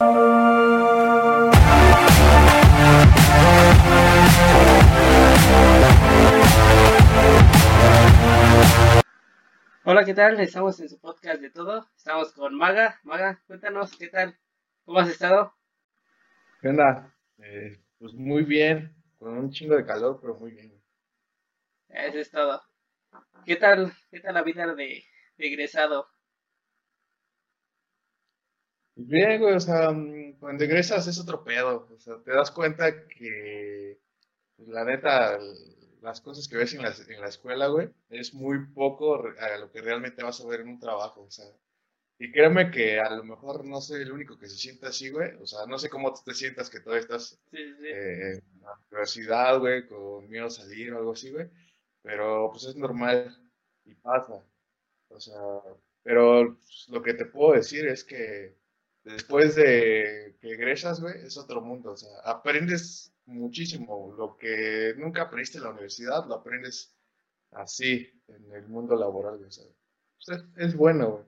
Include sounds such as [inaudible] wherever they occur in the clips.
Hola, ¿qué tal? Estamos en su podcast de todo. Estamos con Maga. Maga, cuéntanos, ¿qué tal? ¿Cómo has estado? ¿Qué onda? Eh, pues muy bien, con un chingo de calor, pero muy bien. Eso es todo. ¿Qué tal, qué tal la vida de, de egresado? Bien, güey, o sea, mm, cuando egresas es otro pedo. O sea, te das cuenta que, pues, la neta, las cosas que ves en la, en la escuela, güey, es muy poco a lo que realmente vas a ver en un trabajo. O sea, y créeme que a lo mejor no soy el único que se sienta así, güey. O sea, no sé cómo te sientas que todavía estás sí. eh, en la universidad, güey, con miedo a salir o algo así, güey. Pero pues es normal y pasa. O sea, pero pues, lo que te puedo decir es que después de que egresas, güey, es otro mundo. O sea, aprendes muchísimo. Lo que nunca aprendiste en la universidad, lo aprendes así, en el mundo laboral, güey. O sea, pues, es, bueno, güey.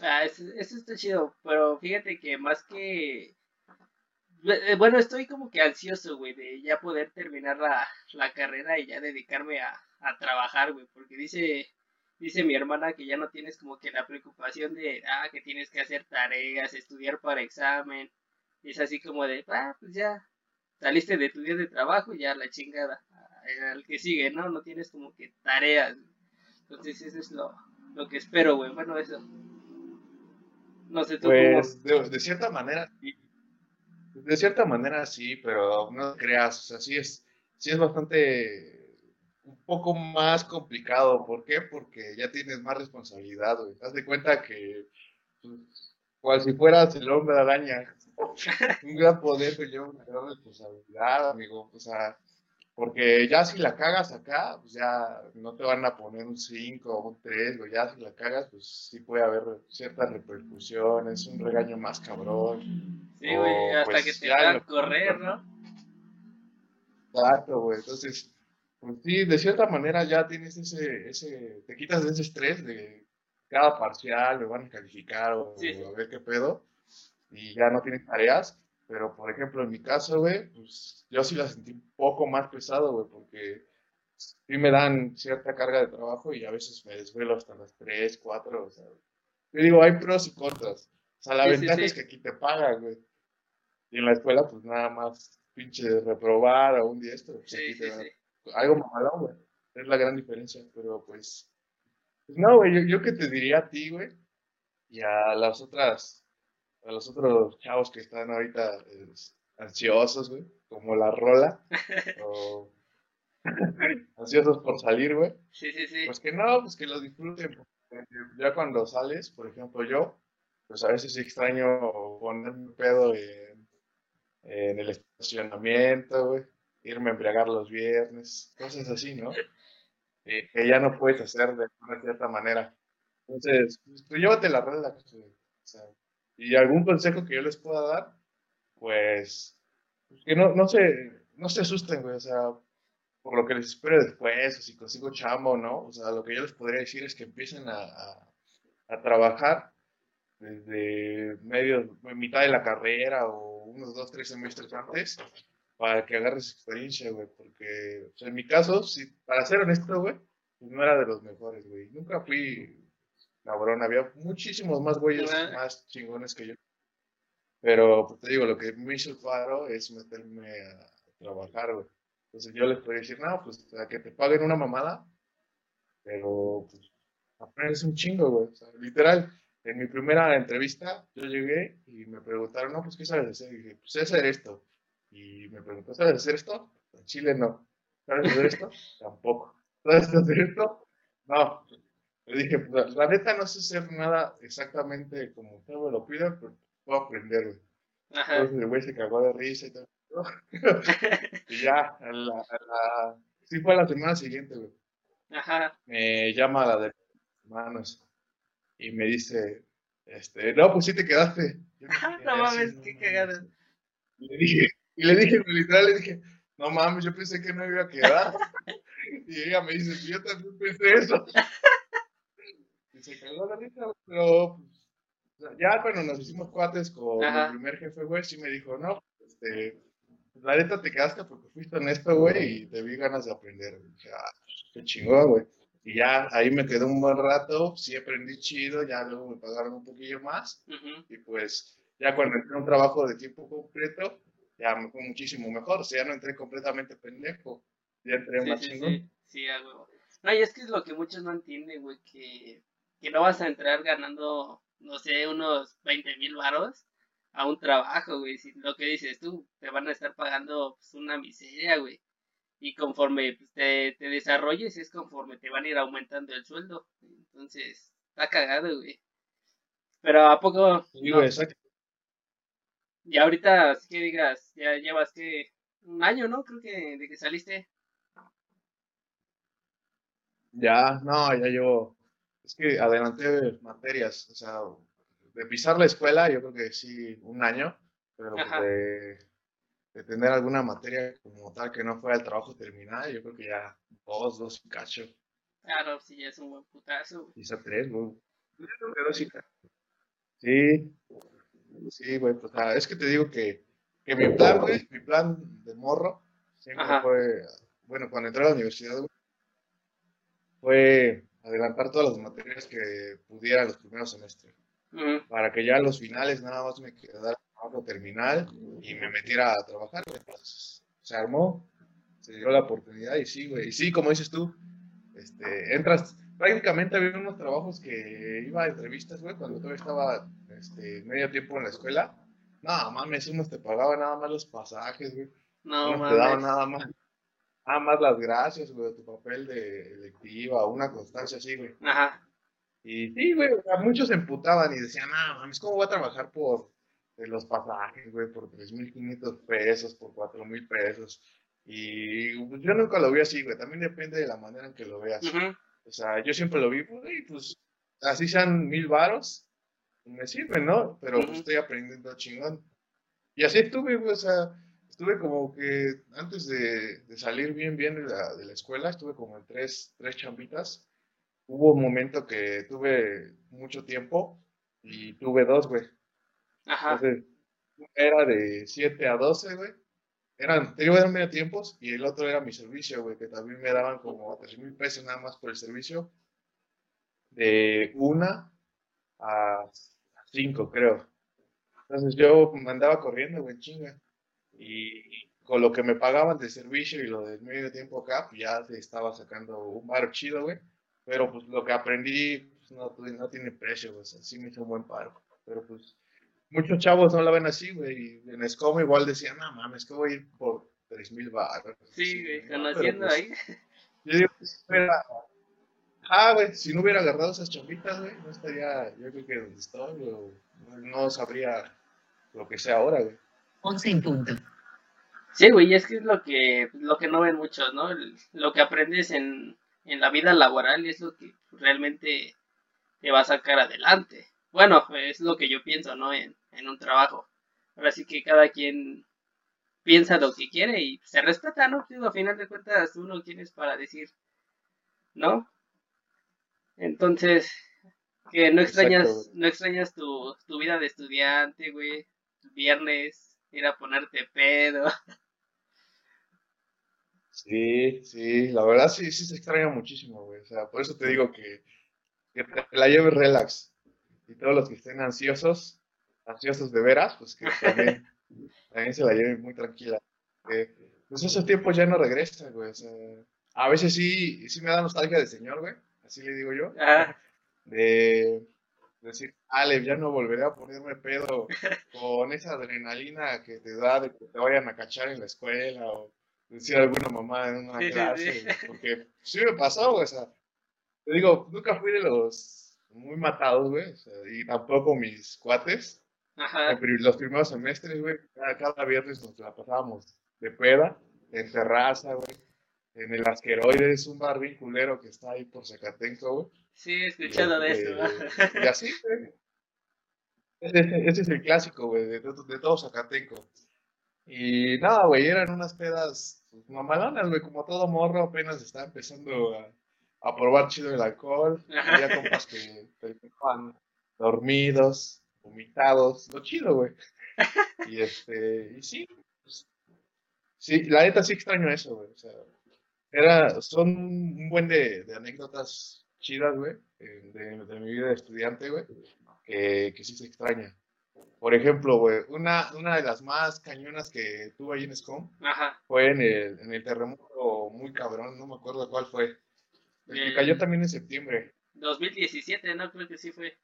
Ah, eso, está chido, pero fíjate que más que... eh, Bueno, estoy como que ansioso, güey, de ya poder terminar la, la carrera y ya dedicarme a, a trabajar, güey, porque dice, dice mi hermana que ya no tienes como que la preocupación de, ah, que tienes que hacer tareas, estudiar para examen, es así como de, ah, pues ya saliste de tu día de trabajo y ya la chingada, ah, al que sigue, ¿no? No tienes como que tareas, entonces eso es lo, lo que espero, güey, bueno, eso. No sé tú cómo. Pues de, de cierta manera, sí. De cierta manera sí, pero no creas, o sea, sí es, sí es bastante, un poco más complicado. ¿Por qué? Porque ya tienes más responsabilidad, güey. Haz de cuenta que, pues, cual si fueras el hombre araña, [laughs] un gran poder conlleva una gran responsabilidad, amigo. O sea, porque ya si la cagas acá, pues ya no te van a poner un 5 o un 3, güey. Ya si la cagas, pues sí puede haber ciertas repercusiones, un regaño más cabrón. Sí, güey, hasta que pues te ya hagan correr, ¿no? Exacto, güey. Entonces, pues sí, de cierta manera ya tienes ese, ese, te quitas de ese estrés de cada parcial, me van a calificar o Sí, sí. a ver qué pedo, y ya no tienes tareas. Pero, por ejemplo, en mi caso, güey, pues yo sí la sentí un poco más pesado, güey, porque sí me dan cierta carga de trabajo y a veces me desvelo hasta las 3 4 o sea. Yo digo, hay pros y contras. O sea, la Sí, ventaja es que aquí te pagan, güey. Y en la escuela, pues nada más pinche reprobar o un día esto, pues Sí, aquí te. Algo mamalón, güey. Es la gran diferencia, pero pues, pues no, güey, yo, yo que te diría a ti, güey, y a las otras, a los otros chavos que están ahorita eh, ansiosos, güey, como la rola, [laughs] o ansiosos por salir, güey, Sí, sí, sí. pues que no, pues que lo disfruten, ya cuando sales, por ejemplo, yo, pues a veces extraño ponerme pedo en, en el estacionamiento, güey, irme a embriagar los viernes, cosas así, ¿no? [laughs] Eh, que ya no puedes hacer de una cierta manera. Entonces, pues, tú llévate la relax. O sea, y algún consejo que yo les pueda dar, pues, pues que no, no se, no se asusten, güey, o sea, por lo que les espero después, o si consigo chamba o no, o sea, lo que yo les podría decir es que empiecen a, a, a trabajar desde medio, mitad de la carrera o unos dos, tres semestres antes para que agarres experiencia, güey, porque o sea, en mi caso, si, para ser honesto, güey, no era de los mejores, güey. Nunca fui cabrón, había muchísimos más güeyes más chingones que yo. Pero, pues te digo, lo que me hizo el paro es meterme a trabajar, güey. Entonces yo les podría decir, no, pues a que te paguen una mamada, pero pues aprendes un chingo, güey. O sea, literal, en mi primera entrevista yo llegué y me preguntaron, no, pues ¿qué sabes hacer? Y dije, pues sé hacer esto. Y me preguntó, ¿sabes hacer esto? En Chile no. ¿Sabes hacer esto? [laughs] Tampoco. ¿Sabes hacer esto? No. Le dije, pues, la neta no sé hacer nada exactamente como usted me lo pide, pero puedo aprender. Ajá. Entonces el güey se cagó de risa y todo. [laughs] Y ya, a la, a la- sí fue a la semana siguiente, güey. Ajá. Me llama la de manos y me dice, este, no, pues sí te quedaste. Yo No así, mames, qué cagada. Le dije, y le dije, literal, le dije, no mames, yo pensé que no iba a quedar. Y ella me dice, yo también pensé eso. [laughs] Y se cagó la risa, pero pues, ya cuando nos hicimos cuates con el primer jefe, güey, sí me dijo, no, este, la neta te quedaste porque fuiste honesto, güey, y te vi ganas de aprender. dije, ah, qué chingón, güey. Y ya ahí me quedé un buen rato, sí aprendí chido, ya luego me pagaron un poquillo más. Y pues ya cuando entré a un trabajo de tiempo completo, ya me fue muchísimo mejor. O sea, ya no entré completamente pendejo, ya entré más chingón. Sí, sí, algo. No, y es que es lo que muchos no entienden, güey, que, que no vas a entrar ganando, no sé, unos 20 mil varos a un trabajo, güey. Si lo que dices tú, te van a estar pagando pues, una miseria, güey. Y conforme pues, te, te, desarrolles, es conforme te van a ir aumentando el sueldo. Entonces, está cagado, güey. Pero ¿a poco? Sí, güey, exacto. Y ahorita, así que digas, ya llevas que un año, ¿no? Creo que de que saliste. Ya, no, ya llevo. Es que adelanté materias, o sea, de pisar la escuela, yo creo que sí, un año, pero de, tener alguna materia como tal que no fuera el trabajo terminado, yo creo que ya dos, dos y cacho. Claro, sí, es un buen putazo. Quizá tres, güey. Sí, sí, güey, pues es que te digo que, que mi plan, güey, mi plan de morro, siempre fue, bueno, cuando entré a la universidad, güey, fue adelantar todas las materias que pudiera los primeros semestres para que ya a los finales nada más me quedara trabajo terminal y me metiera a trabajar. se armó, se dio la oportunidad y sí, güey. Y sí, como dices tú, este, entras, prácticamente había unos trabajos que iba a entrevistas, güey, cuando todavía estaba este, medio tiempo en la escuela. No, mames, unos te pagaban nada más los pasajes, güey. No, no te daban nada más. Nada más las gracias, güey, tu papel de electiva, una constancia así, güey. Ajá. Y sí, güey, muchos se emputaban y decían, no, mames, ¿cómo voy a trabajar por eh, los pasajes, güey, por 3.500 pesos, por 4.000 pesos? Y pues, yo nunca lo vi así, güey, también depende de la manera en que lo veas. O sea, yo siempre lo vi, pues así sean mil varos, me sirve, ¿no? Pero pues, estoy aprendiendo chingón. Y así estuve, güey, o sea, estuve como que antes de, salir bien, bien de la, de la, escuela, estuve como en tres, tres chambitas hubo un momento que tuve mucho tiempo y tuve dos, güey. Ajá. Entonces, era de 7 a 12, güey. Eran, te eran medio tiempos y el otro era mi servicio, güey, que también me daban como 3 mil pesos nada más por el servicio. De una a 5, creo. Entonces yo me andaba corriendo, güey, chinga. Y con lo que me pagaban de servicio y lo del medio tiempo acá, pues ya se estaba sacando un bar chido, güey. Pero pues lo que aprendí pues, no, no, tiene precio, güey. sí me hizo un buen paro. Pero pues muchos chavos no la ven así, güey. En Escomo igual decían, no mames, que voy a ir por 3 mil baros. Sí, güey, conociendo pues, ahí. Yo digo, si fuera, ah, güey, si no hubiera agarrado esas chambitas, güey, no estaría, yo creo que donde estoy, güey, no sabría lo que sea ahora, güey. 11 en punto. Sí, güey, es que es lo que, lo que no ven muchos, ¿no? Lo que aprendes en, en la vida laboral es lo que realmente te va a sacar adelante. Bueno, es lo que yo pienso, ¿no? En, un trabajo. Ahora sí que cada quien piensa lo que quiere y se respeta, ¿no? Pues, a final de cuentas uno tienes para decir, ¿no? Entonces, que no extrañas, no extrañas tu, tu vida de estudiante, güey. Viernes, ir a ponerte pedo. Sí, sí, la verdad sí, sí se extraña muchísimo, güey. O sea, por eso te digo que, que te la lleves relax. Y todos los que estén ansiosos, ansiosos de veras, pues que también, [laughs] también se la lleven muy tranquila. pues esos tiempos ya no regresan, güey. O sea, a veces sí, sí me da nostalgia de señor, güey. Así le digo yo. De decir, Ale, ya no volveré a ponerme pedo con esa adrenalina que te da de que te vayan a cachar en la escuela o decir alguna mamá en una clase, porque sí me pasó, güey, o sea, te digo, nunca fui de los muy matados, güey, o sea, y tampoco mis cuates. Ajá. Los primeros semestres, güey, cada, viernes nos la pasábamos de peda, en terraza, güey, en el Asqueroide, es un bar bien culero que está ahí por Zacatenco, güey. Sí, he escuchado de eso, Y así, güey. Ese, es el clásico, güey, de, de todo Zacatenco. Y nada, güey, eran unas pedas pues, mamalonas, güey, como todo morro apenas estaba empezando a, a probar chido el alcohol. Había compas que estaban dormidos, vomitados, lo chido, güey. Y este, y sí, pues, sí, la neta sí extraño eso, güey. O sea, era, son un buen de, de anécdotas chidas, güey, eh, de, de mi vida de estudiante, güey, que, que sí se extraña. Por ejemplo, güey, una, una de las más cañonas que tuve ahí en SCOM Ajá. fue en el, en el terremoto muy cabrón, no me acuerdo cuál fue. El que El- cayó también en septiembre. 2017, ¿no? Creo que sí fue.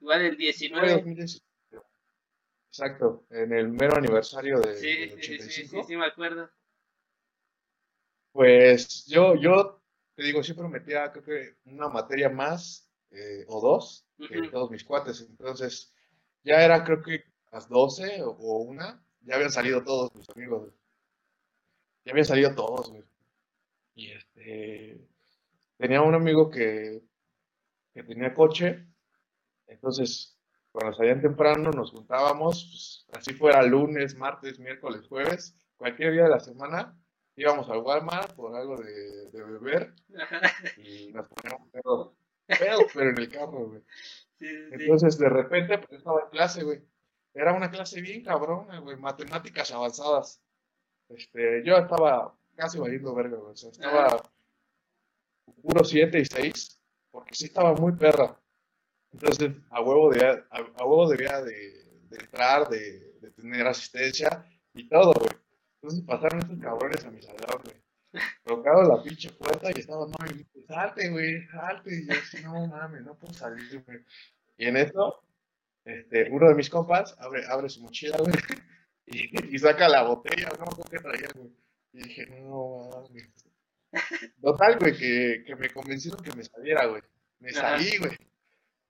Igual el Fue 19. 2017. Exacto, en el mero aniversario de, Sí, del sí, sí, sí, 85. sí, sí, me acuerdo. Pues yo, yo te digo, siempre metía, creo que una materia más eh, o dos que Ujú. todos mis cuates. Entonces, ya era creo que las 12 o, o una, ya habían salido todos mis amigos. Ya habían salido todos, güey. Y este, tenía un amigo que, que tenía coche, entonces cuando salían temprano nos juntábamos, pues, así fuera lunes, martes, miércoles, jueves, cualquier día de la semana, íbamos al Walmart por algo de, de beber Ajá. y nos poníamos pedos, pedos, pero en el carro, güey. Sí, sí, sí. Entonces, de repente, pues estaba en clase, güey. Era una clase bien cabrona, güey, matemáticas avanzadas. Este, yo estaba casi valiendo verga, güey. O sea, estaba puro 7 y 6, porque sí estaba muy perra. Entonces, a huevo debía, a, a huevo debía de, de entrar, de, de tener asistencia y todo, güey. Entonces pasaron estos cabrones a mi salón, güey. Tocaron la pinche puerta y estaban, no, y, salte, güey, salte. Y yo así, no mames, no puedo salir, güey. Y en eso, este, uno de mis compas abre, abre su mochila, güey, [laughs] y, y saca la botella, no qué traía, güey. Y dije, no mames. Total, güey, que, que me convencieron que me saliera, güey. Me salí, güey.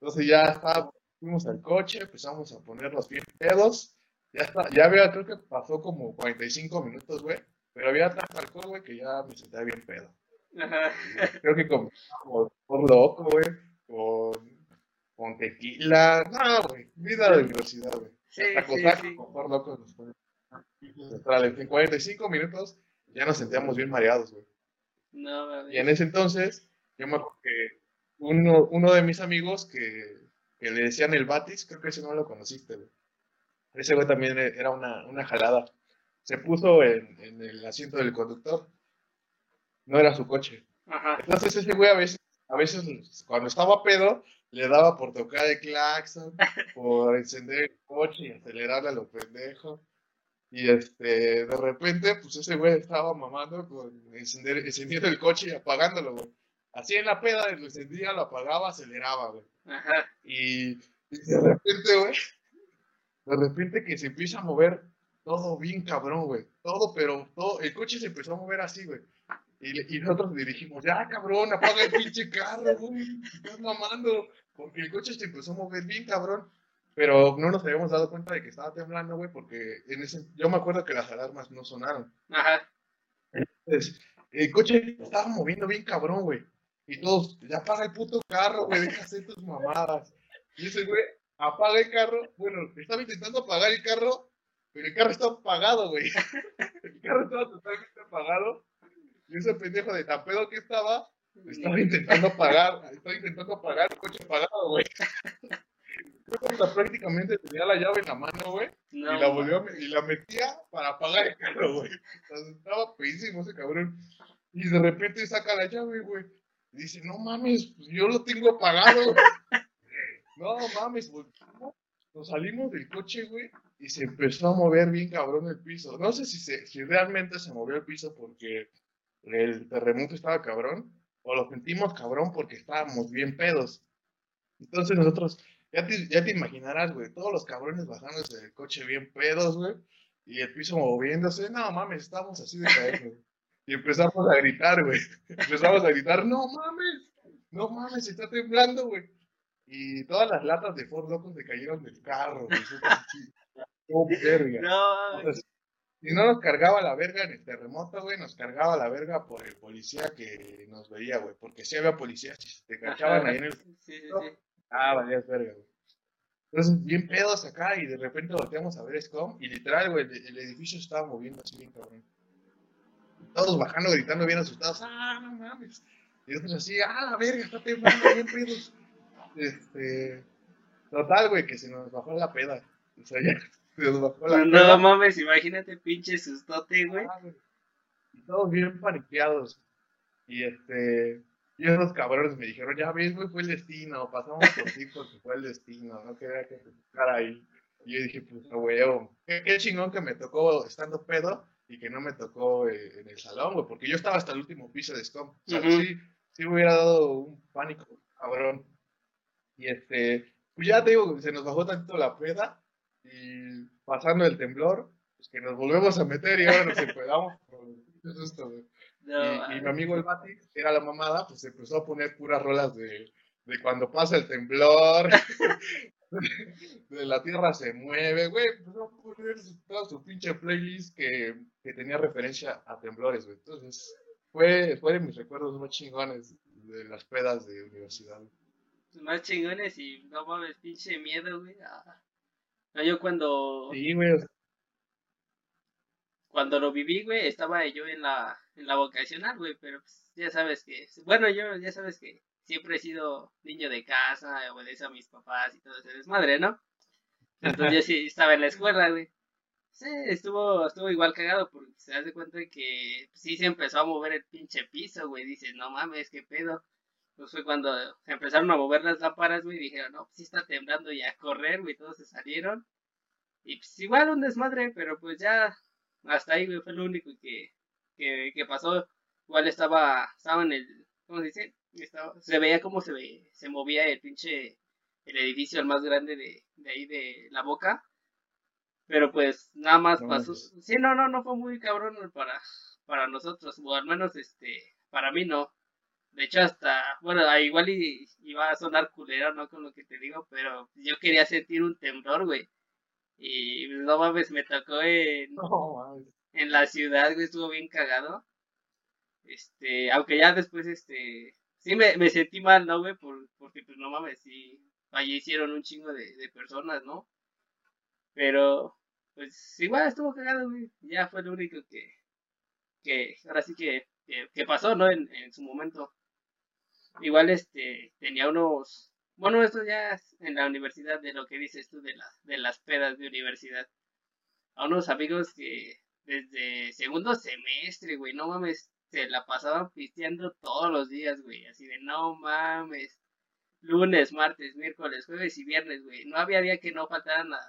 Entonces ya estaba, fuimos al coche, empezamos a poner los bien pedos. Ya está, ya había, creo que pasó como 45 minutos, güey. Pero había tanto alcohol, güey, que ya me sentía bien pedo. Ajá. Creo que con, con, por loco, güey, con, con tequila. No, güey, vida de universidad, güey. Sí, Hasta sí, sí. con loco nos. En 45 minutos ya nos sentíamos bien mareados, güey. No. Y en ese entonces, yo me acuerdo que uno, uno de mis amigos que, que le decían el Batis, creo que ese no lo conociste, güey. Ese güey también e- era una, una jalada. Se puso en, en el asiento del conductor. No era su coche. Ajá. Entonces ese güey a veces, a veces cuando estaba pedo, le daba por tocar el claxon, [laughs] por encender el coche y acelerarle a lo pendejo. Y este, de repente, pues ese güey estaba mamando con encender, encendiendo el coche y apagándolo, güey. Así en la peda, lo encendía, lo apagaba, aceleraba, güey. Ajá. Y, y de repente, güey, de repente que se empieza a mover todo bien cabrón, güey. Todo, pero todo, el coche se empezó a mover así, güey. Y nosotros le dijimos, ya cabrón, apaga el pinche carro, güey, estás mamando. Porque el coche se empezó a mover bien cabrón. Pero no nos habíamos dado cuenta de que estaba temblando, güey, porque en ese, yo me acuerdo que las alarmas no sonaron. Ajá. Entonces, el coche estaba moviendo bien cabrón, güey. Y todos, ya apaga el puto carro, güey, deja hacer tus mamadas. Y ese güey apaga el carro. Bueno, estaba intentando apagar el carro, pero el carro estaba apagado, güey. [laughs] El carro estaba totalmente apagado. Y ese pendejo de tan pedo que estaba, estaba intentando apagar, estaba intentando apagar el coche apagado, güey. Prácticamente tenía la llave en la mano, güey. No, Y la volvió a y la metía para apagar el carro, güey. O sea, estaba pedísimo ese cabrón. Y de repente saca la llave, güey. Y dice, no mames, pues yo lo tengo apagado. [laughs] no mames, güey. Nos salimos del coche, güey. Y se empezó a mover bien cabrón el piso. No sé si, se, si realmente se movió el piso porque el terremoto estaba cabrón. O lo sentimos cabrón porque estábamos bien pedos. Entonces nosotros, ya te, ya te imaginarás, güey, todos los cabrones bajándose del coche bien pedos, güey, y el piso moviéndose, no mames, estábamos así de caer, güey. Y empezamos a gritar, güey. Empezamos a gritar, no mames, no mames, está temblando, güey. Y todas las latas de Ford Locos se cayeron del carro, güey. Como verga. No, Entonces, si no nos cargaba la verga en el terremoto, güey, nos cargaba la verga por el policía que nos veía, güey. Porque si había policías, si te cachaban ahí en el Sí, sí, sí. Ah, valías verga, güey. Entonces, bien pedos acá y de repente volteamos a ver SCOM y literal, güey, el, el edificio estaba moviendo así bien cabrón. Todos bajando, gritando bien asustados. Ah, no mames. Y nosotros así, ah, la verga, está temblando bien pedos. Este, Total, güey, que se nos bajó la peda. O sea, ya [laughs] se nos bajó la No peda. mames, imagínate pinche sustote, güey. Ah, güey. Y todos bien paniqueados. Y este, y esos cabrones me dijeron, ya ves, güey, fue el destino, pasamos por ti porque fue el destino, no quería que tocara ahí. Y yo dije, pues, güey, qué, qué chingón que me tocó estando pedo y que no me tocó eh, en el salón, güey, porque yo estaba hasta el último piso de Scom. O sea, Ujú. sí, sí me hubiera dado un pánico, cabrón. Y este, pues ya te digo, se nos bajó tanto la peda y pasando el temblor, pues que nos volvemos a meter y ahora nos [laughs] güey. No, Y, y mi amigo el Bati, que era la mamada, pues empezó a poner puras rolas de, de cuando pasa el temblor, [laughs] [laughs] la tierra se mueve, güey. Empezó a poner toda su pinche playlist que, que tenía referencia a temblores, güey. Entonces, fue, fue de mis recuerdos más chingones de las pedas de universidad. güey. Más chingones y no mames, pinche miedo, güey. Ah. No, yo cuando, Sí, güey. cuando lo viví, güey, estaba yo en la, en la vocacional, güey, pero pues, ya sabes que, bueno, yo ya sabes que siempre he sido niño de casa, obedezco a mis papás y todo ese desmadre, ¿no? Entonces yo sí estaba en la escuela, güey. Sí, estuvo, estuvo igual cagado porque se hace cuenta que sí se empezó a mover el pinche piso, güey. Dices, no mames, qué pedo. Pues fue cuando se empezaron a mover las lámparas, güey, dijeron, no, pues sí está temblando y a correr, güey, todos se salieron. Y pues igual un desmadre, pero pues ya hasta ahí, güey, fue lo único que, que, que pasó. Igual estaba, estaba en el, ¿cómo se dice? Estaba, se veía cómo se, ve, se movía el pinche, el edificio el más grande de, de ahí de la boca. Pero pues nada más No pasó. Sí, no, no, no fue muy cabrón para, para nosotros, o al menos este, para mí no. De hecho, hasta, bueno, igual y, iba a sonar culero, ¿no? Con lo que te digo, pero yo quería sentir un temblor, güey. Y no mames, me tocó en, [laughs] No, en la ciudad, güey, estuvo bien cagado. Este, aunque ya después, este, sí me, me sentí mal, ¿no, güey? Por, porque, pues, no mames, sí, fallecieron un chingo de, de personas, ¿no? Pero, pues, igual estuvo cagado, güey. Ya fue lo único que, que, ahora sí que, que, pasó, ¿no? En, en su momento. Igual, este, tenía unos, bueno, esto ya en la universidad, de lo que dices tú, de, la, de las pedas de universidad. A unos amigos que desde segundo semestre, güey, no mames, se la pasaban pisteando todos los días, güey, así de no mames. Lunes, martes, miércoles, jueves y viernes, güey. No había día que no faltaran a,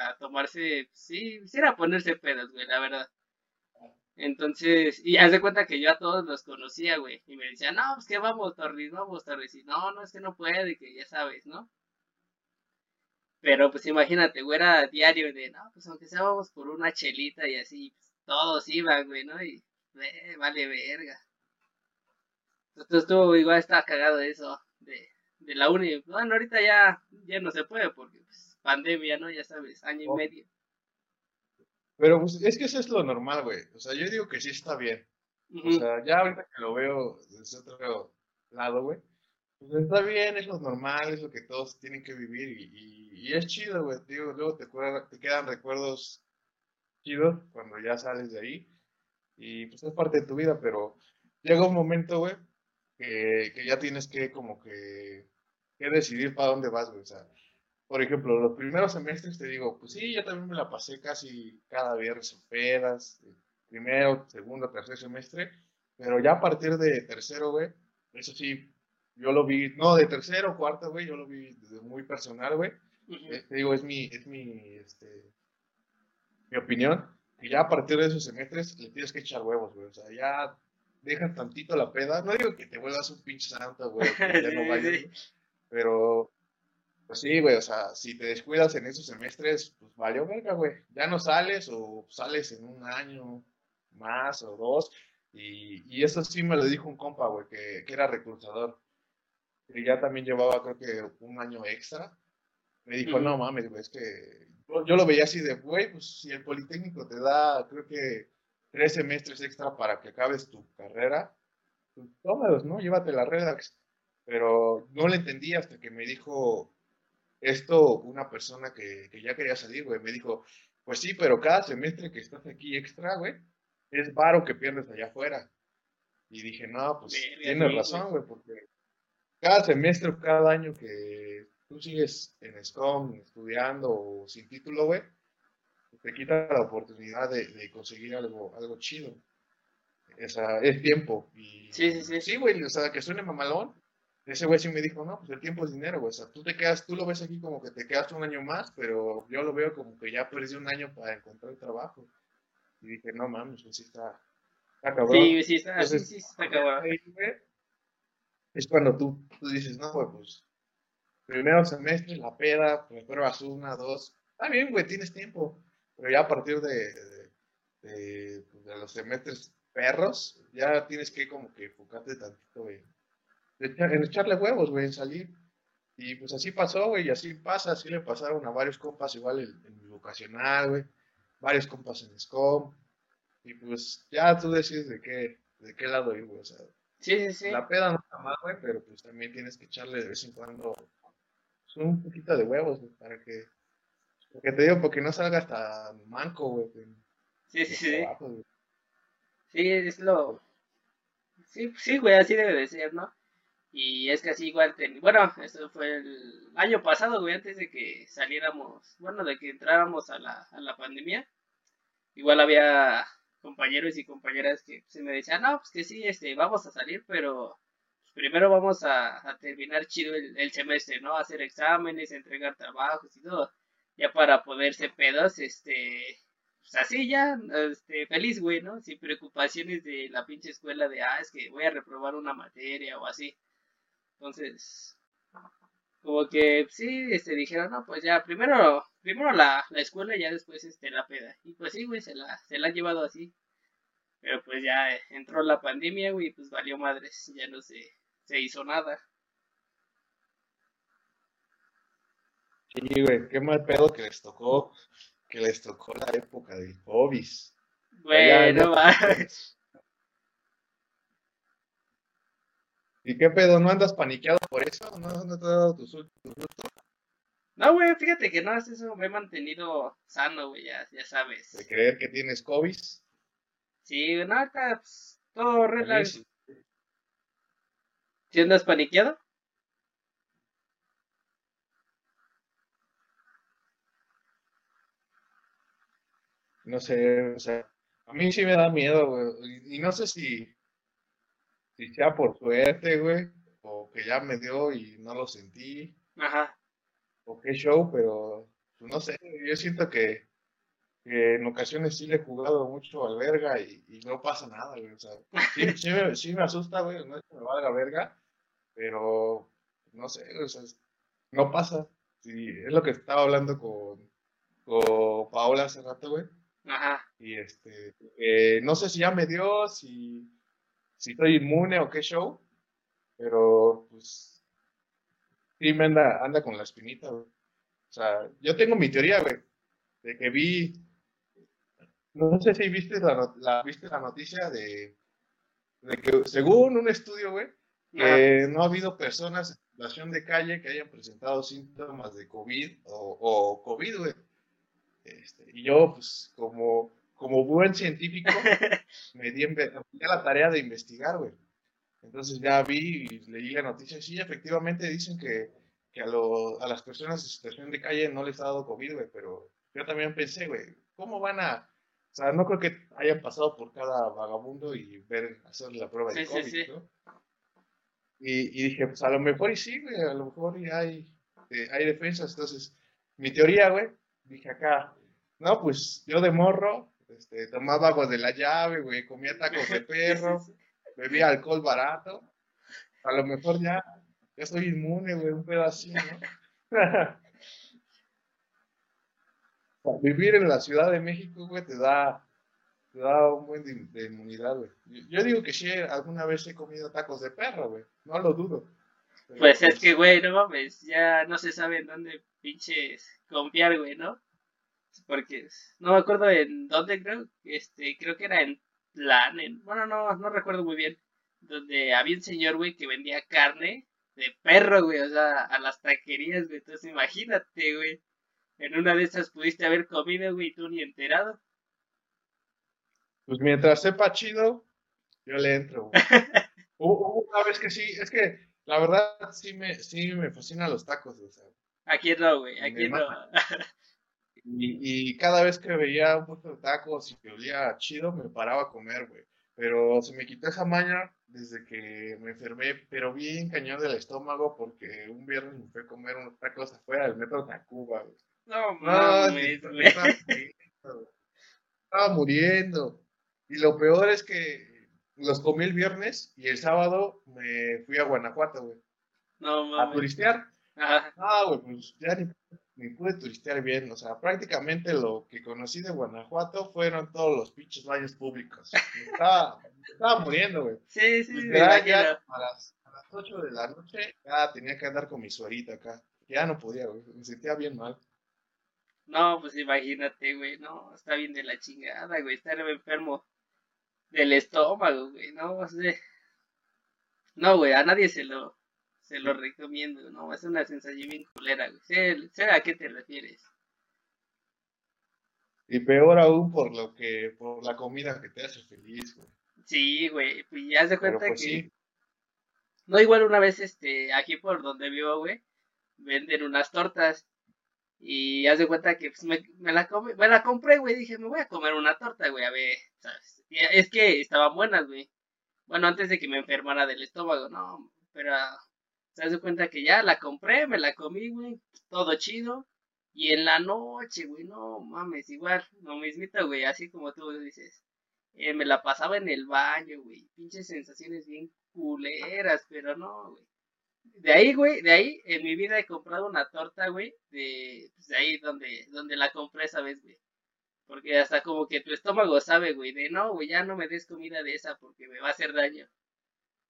a tomarse, sí, sí era ponerse pedos, güey, la verdad. Entonces, y haz de cuenta que yo a todos los conocía, güey. Y me decían, no, pues que vamos, Torres, vamos, Torres. Y no, no, es que no puede, que ya sabes, ¿no? Pero pues imagínate, güey, era diario de, no, pues aunque sea vamos por una chelita y así, pues, todos iban, güey, ¿no? Y, eh, vale verga. Entonces estuvo, igual estaba cagado eso, de, de la uni. Bueno, ahorita ya, ya no se puede porque, pues, pandemia, ¿no? Ya sabes, año y Oh. medio. Pero pues, es que eso es lo normal, güey. O sea, yo digo que sí está bien. O sea, ya ahorita que lo veo desde otro lado, güey, pues está bien, es lo normal, es lo que todos tienen que vivir y, y- y es chido, güey. Digo, luego te, te quedan recuerdos chidos cuando ya sales de ahí y pues es parte de tu vida, pero llega un momento, güey, que, que ya tienes que como que, que decidir para dónde vas, güey. O sea, por ejemplo, los primeros semestres te digo, pues sí, yo también me la pasé casi cada viernes en pedas, eh, primero, segundo, tercer semestre, pero ya a partir de tercero, güey, eso sí, yo lo vi, no, de tercero, cuarto, güey, yo lo vi desde muy personal, güey. Ujú. Eh, te digo, es mi, es mi, este, mi opinión, que ya a partir de esos semestres le tienes que echar huevos, güey, o sea, ya dejas tantito la peda, no digo que te vuelvas un pinche santo, güey, que ya no Sí, [laughs] vayas, sí. güey, pero, pues sí, güey, o sea, si te descuidas en esos semestres, pues valió verga, güey, ya no sales o sales en un año más o dos, y, y eso sí me lo dijo un compa, güey, que, que era reclutador, que ya también llevaba creo que un año extra, me dijo, no mames, güey, es que yo, lo veía así de, güey, pues si el Politécnico te da, creo que tres semestres extra para que acabes tu carrera, pues tómalos, ¿no? Llévate la relax. Pero no le entendí hasta que me dijo esto una persona que, que ya quería salir, güey. Me dijo, pues sí, pero cada semestre que estás aquí extra, güey, es varo que pierdes allá afuera. Y dije, no, pues tienes razón, güey, porque cada semestre, cada año que tú sigues en SCOM estudiando o sin título, güey, te quita la oportunidad de, conseguir algo, algo chido. O sea, es tiempo. Y, sí, sí, sí. Sí, güey, o sea, que suene mamalón. Ese güey sí me dijo, no, pues el tiempo es dinero, güey. O sea, tú te quedas, tú lo ves aquí como que te quedas un año más, pero yo lo veo como que ya perdí un año para encontrar trabajo. Y dije, no mames, pues sí está, está cabrón. Sí, sí está, sí, sí está cabrón. Es cuando tú, tú dices, no, güey, pues primero semestre, la peda, pues pruebas una, dos. Está bien, güey, tienes tiempo. Pero ya a partir de, de, de, los semestres perros, ya tienes que como que enfocarte tantito en, en echarle huevos, güey, en salir. Y pues así pasó, güey, y así pasa, así le pasaron a varios compas igual en, mi vocacional, güey, varios compas en SCOM. Y pues ya tú decides de qué, de qué lado ir, güey, o sea. Sí, sí, sí. La peda no está mal, güey, pero pues también tienes que echarle de vez en cuando pues, un poquito de huevos, güey, para que porque te digo, porque no salga hasta manco, güey. Sí, sí, sí. sí, es lo... Sí, sí, güey, así debe de ser, ¿no? Y es que así igual, bueno, eso fue el año pasado, güey, antes de que saliéramos, bueno, de que entráramos a la, a la pandemia. Igual había compañeros y compañeras que se me decían, no, pues que sí, este, vamos a salir, pero primero vamos a, terminar chido el, semestre, ¿no? Hacer exámenes, entregar trabajos y todo ya para poderse pedos, este, pues así ya, este, feliz, güey, ¿no? Sin preocupaciones de la pinche escuela de, ah, es que voy a reprobar una materia o así. Entonces, como que sí, este, dijeron, no, pues ya, primero, primero la, la escuela y ya después, este, la peda. Y pues sí, güey, se la, se la han llevado así. Pero pues ya entró la pandemia, güey, pues valió madres, ya no se, se hizo nada. Sí, güey, qué mal pedo que les tocó, que les tocó la época del hobbies. Bueno, ¿Y qué pedo? ¿No andas paniqueado por eso? ¿No, no te ha dado tu susto? No, güey, fíjate que no, es eso, me he mantenido sano, güey, ya, ya sabes. ¿De creer que tienes COVID? Sí, no, está pues, todo relax. ¿Sí andas paniqueado? no sé, o sea, a mí sí me da miedo, güey. Y no sé si, si sea por suerte, güey, o que ya me dio y no lo sentí. Ajá. O qué show, pero pues, no sé, yo siento que, en ocasiones sí le he jugado mucho al verga y, no pasa nada, güey. O sea, sí, me, asusta, güey, no es que me valga verga, pero no sé, o sea, no pasa. Sí, es lo que estaba hablando con, con Paola hace rato, güey. Ajá. Y este, eh, no sé si ya me dio, si, si estoy inmune o qué show, pero pues sí me anda, anda con la espinita, güey. O sea, yo tengo mi teoría, güey, de que vi, no sé si viste la, la viste la noticia de, de que según un estudio, güey, que no ha habido personas en situación de calle que hayan presentado síntomas de COVID o, o COVID, güey. Este, y yo, pues, como, como buen científico, [laughs] me di la tarea de investigar, güey. Entonces ya vi y leí la noticia. Sí, efectivamente dicen que, que a, lo, a las personas en situación de calle no les ha dado COVID, güey. Pero yo también pensé, güey, ¿cómo van a...? O sea, no creo que hayan pasado por cada vagabundo y ver, hacer la prueba de COVID, ¿no? Y, y, dije, pues a lo mejor y sí, güey, a lo mejor y hay, eh, hay defensas. Entonces, mi teoría, güey, dije acá, no, pues yo de morro, este, tomaba agua de la llave, güey, comía tacos de [laughs] perro, bebía alcohol barato. A lo mejor ya, ya soy inmune, güey, un así, ¿no? [laughs] Vivir en la Ciudad de México, güey, te da, te da un buen de, inmunidad, güey. Yo, digo que sí, alguna vez he comido tacos de perro, güey, no lo dudo. pues es que, güey, no mames, ya no se sabe en dónde pinches confiar, güey, ¿no? porque no me acuerdo en dónde creo, este, creo que era en Plan, en, bueno, no, no recuerdo muy bien, donde había un señor, güey, que vendía carne de perro, güey, o sea, a las taquerías, güey, entonces imagínate, güey, en una de esas pudiste haber comido, güey, tú ni enterado. Pues mientras sepa chido, yo le entro, güey. [laughs] una vez que sí, es que la verdad sí me, sí me fascinan los tacos, o sea. Aquí no, güey, aquí no. Y, y, cada vez que veía un puesto de tacos y que olía chido, me paraba a comer, güey. Pero se me quitó esa maña desde que me enfermé, pero bien cañón del estómago porque un viernes me fui a comer unos tacos afuera del metro Tacuba, güey. No, mames, güey. Estaba muriendo. Y lo peor es que los comí el viernes y el sábado me fui a Guanajuato, güey. No, mames. A turistear. Ajá. Ah, güey, pues ya ni, ni, pude turistear bien. O sea, prácticamente lo que conocí de Guanajuato fueron todos los pinches baños públicos. estaba, estaba muriendo, güey. Sí, sí, sí. Ya, ya a, las, a las 8 de la noche ya tenía que andar con mi suerita acá. Ya no podía, güey. Me sentía bien mal. No, pues imagínate, güey. No, está bien de la chingada, güey. Estar enfermo del estómago, güey. No, sé. No, güey, a nadie se lo se lo recomiendo, ¿no? Es una sensación bien culera, güey. Sé, a qué te refieres. Y peor aún por lo que, por la comida que te hace feliz, güey. Sí, güey, pues ya se cuenta pues, que... No, igual una vez, este, aquí por donde vivo, güey, venden unas tortas. Y haz de cuenta que pues, me, me, la me la compré, güey. Dije, me voy a comer una torta, güey, a ver, ¿sabes? Es que estaban buenas, güey. Bueno, antes de que me enfermara del estómago, no, pero se hace cuenta que ya la compré, me la comí, güey, todo chido. Y en la noche, güey, no mames, igual, lo mismito, güey, así como tú dices. Eh, me la pasaba en el baño, güey, pinches sensaciones bien culeras, pero no, güey. De ahí, güey, de ahí en mi vida he comprado una torta, güey, de, pues de ahí donde, donde la compré esa vez, güey. Porque hasta como que tu estómago sabe, güey, de no, güey, ya no me des comida de esa porque me va a hacer daño.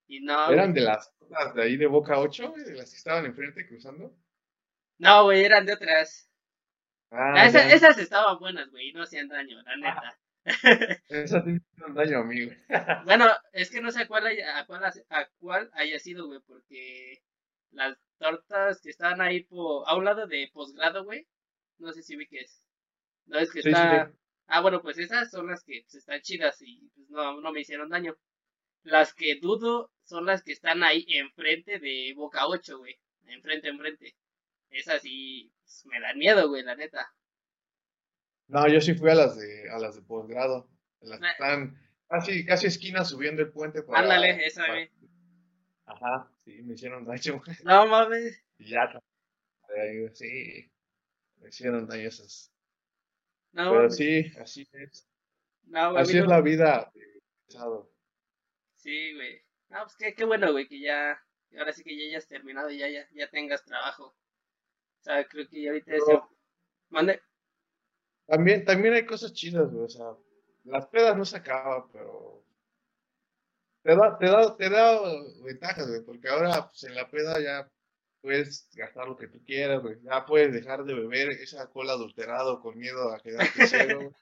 ¿Eran de las de ahí de Boca 8, de las que estaban enfrente cruzando? No, güey, eran de otras. Ah, esas, estaban buenas, güey, no hacían daño, la neta. esas sí hacían daño amigo. [laughs] bueno, es que no sé a cuál, haya, a cuál, a cuál haya sido, güey, porque las tortas que estaban ahí a un lado de posgrado, güey, no sé si vi que es. No es que está... Ah, bueno, pues esas son las que pues, están chidas y pues, no, no me hicieron daño. Las que dudo son las que están ahí enfrente de Boca 8, güey. Enfrente, enfrente. Esas sí pues, me dan miedo, güey, la neta. No, yo sí fui a las de, a las de posgrado. Las que eh. están casi, casi esquina subiendo el puente para. Ándale, esa, güey. Ajá, sí, me hicieron daño. No mames. Y ya, sí, me hicieron daño esas. No, Pero sí, así es. No, güey, así es la vida Sí, güey. No, pues qué, qué bueno, güey, que ya, ahora sí que ya hayas terminado y ya, ya, ya tengas trabajo. O sea, creo que ya ahorita eso. Mande. También, también hay cosas chidas, güey, o sea, las pedas no se acaban, pero te da, te da, te da ventajas, güey, porque ahora, pues en la peda ya puedes gastar lo que tú quieras, güey, ya puedes dejar de beber esa cola adulterado con miedo a quedarte [laughs] ciego,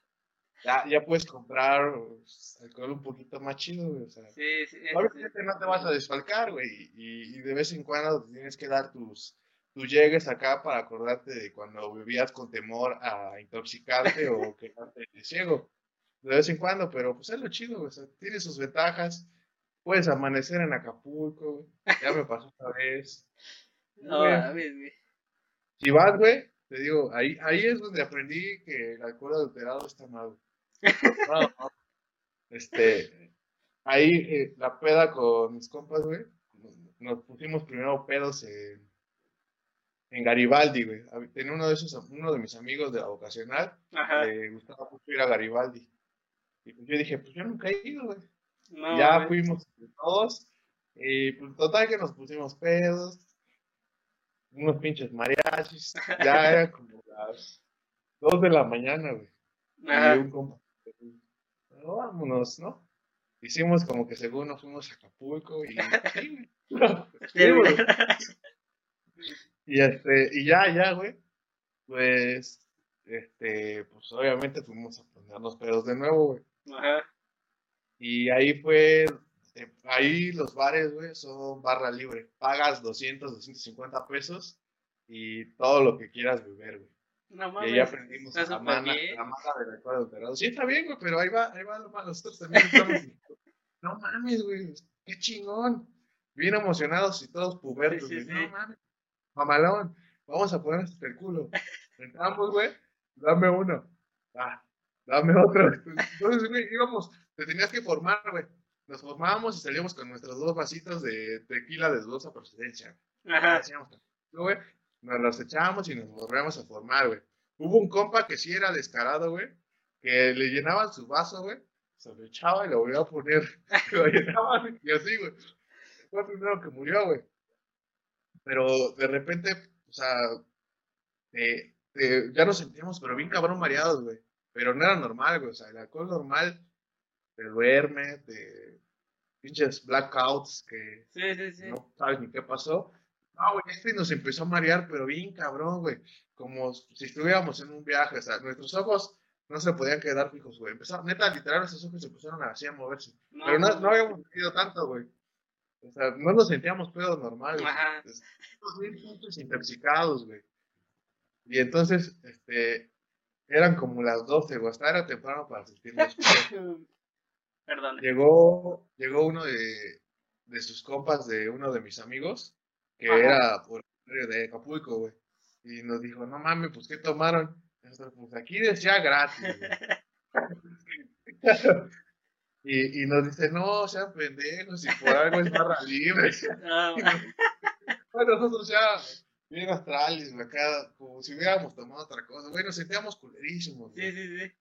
ya, ya puedes comprar pues, alcohol un poquito más chido, güey. O sea, sí, sí, obviamente no te vas a desfalcar, güey. Y, y, de vez en cuando tienes que dar tus, tus llegues acá para acordarte de cuando bebías con temor a intoxicarte o [laughs] quedarte ciego. De vez en cuando, pero pues es lo chido, güey. O sea, tiene sus ventajas. Puedes amanecer en Acapulco, güey. Ya me pasó esta vez. No, güey. Si vas, güey, te digo, ahí, ahí es donde aprendí que el alcohol adulterado está mal. [laughs] Este, ahí eh, la peda con mis compas, güey. Nos pusimos primero pedos en, en Garibaldi, güey. Tenía uno de esos, uno de mis amigos de la vocacional, le gustaba mucho ir a Garibaldi. Y pues yo dije, pues yo nunca he ido, güey. ya fuimos todos. Y pues total que nos pusimos pedos. Unos pinches mariachis. Ya era como las dos de la mañana, güey. Y un compa vámonos, ¿no? Hicimos como que según nos fuimos a Acapulco y [laughs] y este, y ya, ya, güey, pues, este, pues obviamente fuimos a poner los pedos de nuevo, güey. Ajá. Y ahí fue, eh, ahí los bares, güey, son barra libre. Pagas 200, 250 pesos y todo lo que quieras beber, güey. No mames. Y ahí aprendimos la mano la mala de alterado. Sí, está bien, güey, pero ahí va, ahí va lo malo. Nosotros también estamos. no mames, güey, qué chingón. bien emocionados y todos pubertos, Sí, sí, güey. sí. No mames, mamalón, vamos a ponernos hasta el culo. Entramos, güey, dame uno. Ah, dame otro. Entonces, güey, íbamos, te tenías que formar, güey. Nos formábamos y salíamos con nuestros dos vasitos de tequila de dudosa procedencia. Ajá. Güey, nos los echábamos y nos volvíamos a formar, güey. Hubo un compa que sí era descarado, güey, que le llenaban su vaso, güey, se lo echaba y lo volvía a poner. [laughs] lo llenaban y así, güey. Fue el primero que murió, güey. Pero de repente, o sea, eh, eh, ya nos sentíamos, pero bien cabrón mareados, güey. Pero no era normal, güey. O sea, el alcohol normal te duerme, te pinches blackouts que Sí, sí, sí. no sabes ni qué pasó. No, güey, este nos empezó a marear, pero bien cabrón, güey. Como si estuviéramos en un viaje, o sea, nuestros ojos no se podían quedar fijos, güey. Empezaron, neta, literal, nuestros ojos se empezaron así a moverse. No, pero no, habíamos sentido tanto, güey. O sea, no nos sentíamos pedos normales. Ajá. putos intoxicados, güey. Y entonces, este, eran como las 12, güey. Hasta era temprano para sentirnos [laughs] pedos. Perdón. Llegó, llegó uno de, de sus compas de uno de mis amigos, que Ajá. era por de Acapulco, güey. Y nos dijo, no mames, pues, ¿qué tomaron? Nosotros, pues, aquí decía gratis, [laughs] y, y nos dice, no, sean pendejos, y por algo es barra libre. [laughs] No, [laughs] bueno, nosotros ya, bien astrales, acá, como si hubiéramos tomado otra cosa, nos sentíamos culerísimos, güey. sí, sí, sí.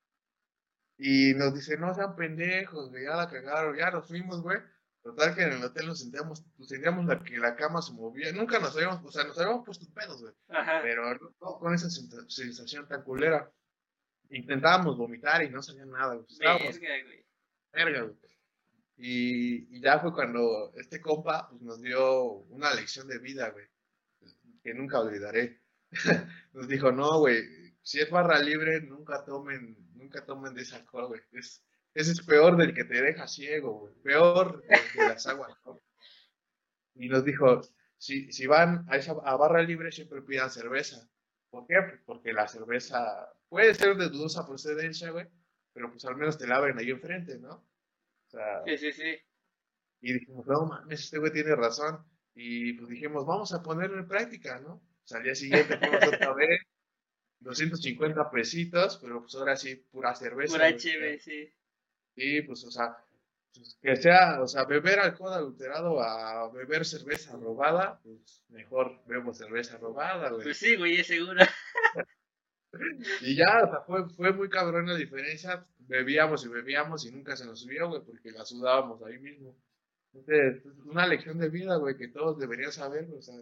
Y nos dice, no sean pendejos, güey, ya la cagaron, ya nos fuimos, güey. Total que en el hotel nos sentíamos, nos sentíamos la, que la cama se movía. Nunca nos habíamos, o sea, nos habíamos puesto pedos, güey. Ajá. Pero no, con esa sensación tan culera. Intentábamos vomitar y no salía nada, güey. Estábamos Verga, güey. verga, güey. Y, y ya fue cuando este compa pues, nos dio una lección de vida, güey. Que nunca olvidaré. [laughs] nos dijo, no, güey, si es barra libre, nunca tomen, nunca tomen de ese alcohol, güey. Es, ese es peor del que te deja ciego, güey. Peor que las aguas, ¿no? Y nos dijo, si, si van a esa a barra libre, siempre pidan cerveza. ¿Por qué? Pues porque la cerveza puede ser de dudosa procedencia, güey, pero pues al menos te la abren ahí enfrente, ¿no? O sea, Sí, sí, sí. y dijimos, no mames, este güey tiene razón. Y pues dijimos, vamos a ponerlo en práctica, ¿no? O sea, al día siguiente fuimos otra vez, 250 pesitos, pero pues ahora sí, pura cerveza. Pura chévere, sí. Y pues, o sea, pues, que sea, o sea, beber alcohol adulterado a beber cerveza robada, pues mejor bebo cerveza robada, güey. Pues sí, güey, es seguro. [laughs] Y ya, o sea, fue, fue muy cabrón la diferencia. Bebíamos y bebíamos y nunca se nos subió, güey, porque la sudábamos ahí mismo. Entonces, es una lección de vida, güey, que todos deberían saber, o sea.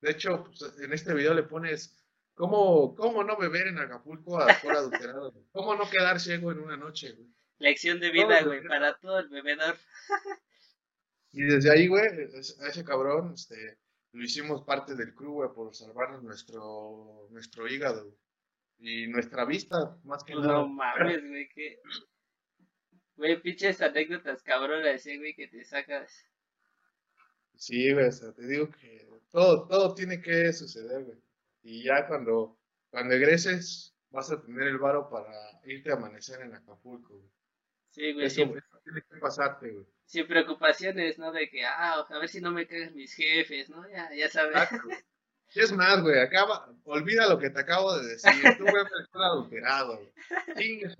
De hecho, pues, en este video le pones, ¿cómo, cómo no beber en Acapulco alcohol adulterado? ¿Cómo no quedar ciego en una noche, güey? Lección de vida, güey, para todo el bebedor. [laughs] Y desde ahí, güey, a ese cabrón, este, lo hicimos parte del crew, güey, por salvarnos nuestro, nuestro hígado, güey. Y nuestra vista, más que Pues nada. no mames, güey, que. [laughs] Güey, pinches anécdotas cabronas, eh, güey, que te sacas. Sí, güey, o sea, te digo que todo, todo tiene que suceder, güey. Y ya cuando, cuando egreses, vas a tener el varo para irte a amanecer en Acapulco, güey. Sí, güey, Eso, tiene que pasarte, güey. sin preocupaciones, ¿no? De que, ah, a ver si no me cagan mis jefes, ¿no? Ya, ya sabes. Exacto. Y es más, güey, acaba, olvida lo que te acabo de decir. Tú, güey, el adulterado, güey. Chingue.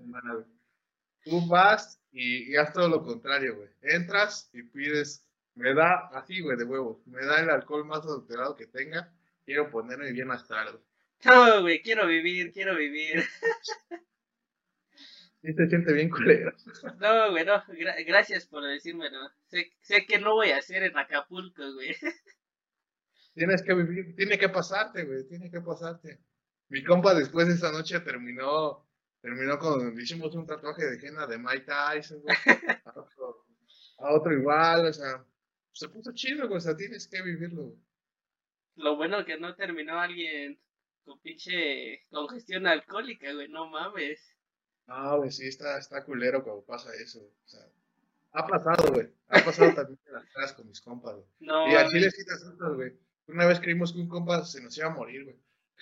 Tú vas y, y haz todo lo contrario, güey. Entras y pides, me da, así, güey, de huevos, me da el alcohol más adulterado que tenga. Quiero ponerme bien astral, güey. No, güey, quiero vivir, quiero vivir. Sí se siente bien culero. No, güey, no, gra- gracias por decírmelo. Sé, sé que no voy a hacer en Acapulco, güey. Tienes que vivir, tiene que pasarte, güey, tiene que pasarte. Mi compa después de esa noche terminó, terminó con, hicimos un tatuaje de henna de Mike Tyson, güey. A otro, a otro igual, o sea, se puso chido, güey, o sea, tienes que vivirlo, güey. Lo bueno que no terminó alguien con pinche congestión alcohólica, güey, no mames. No, güey, sí, está, está culero cuando pasa eso. O sea, ha pasado, güey. Ha pasado también en las casas con mis compas, güey. No Y aquí mames. les quitas asustas, güey. Una vez creímos que un compa se nos iba a morir, güey.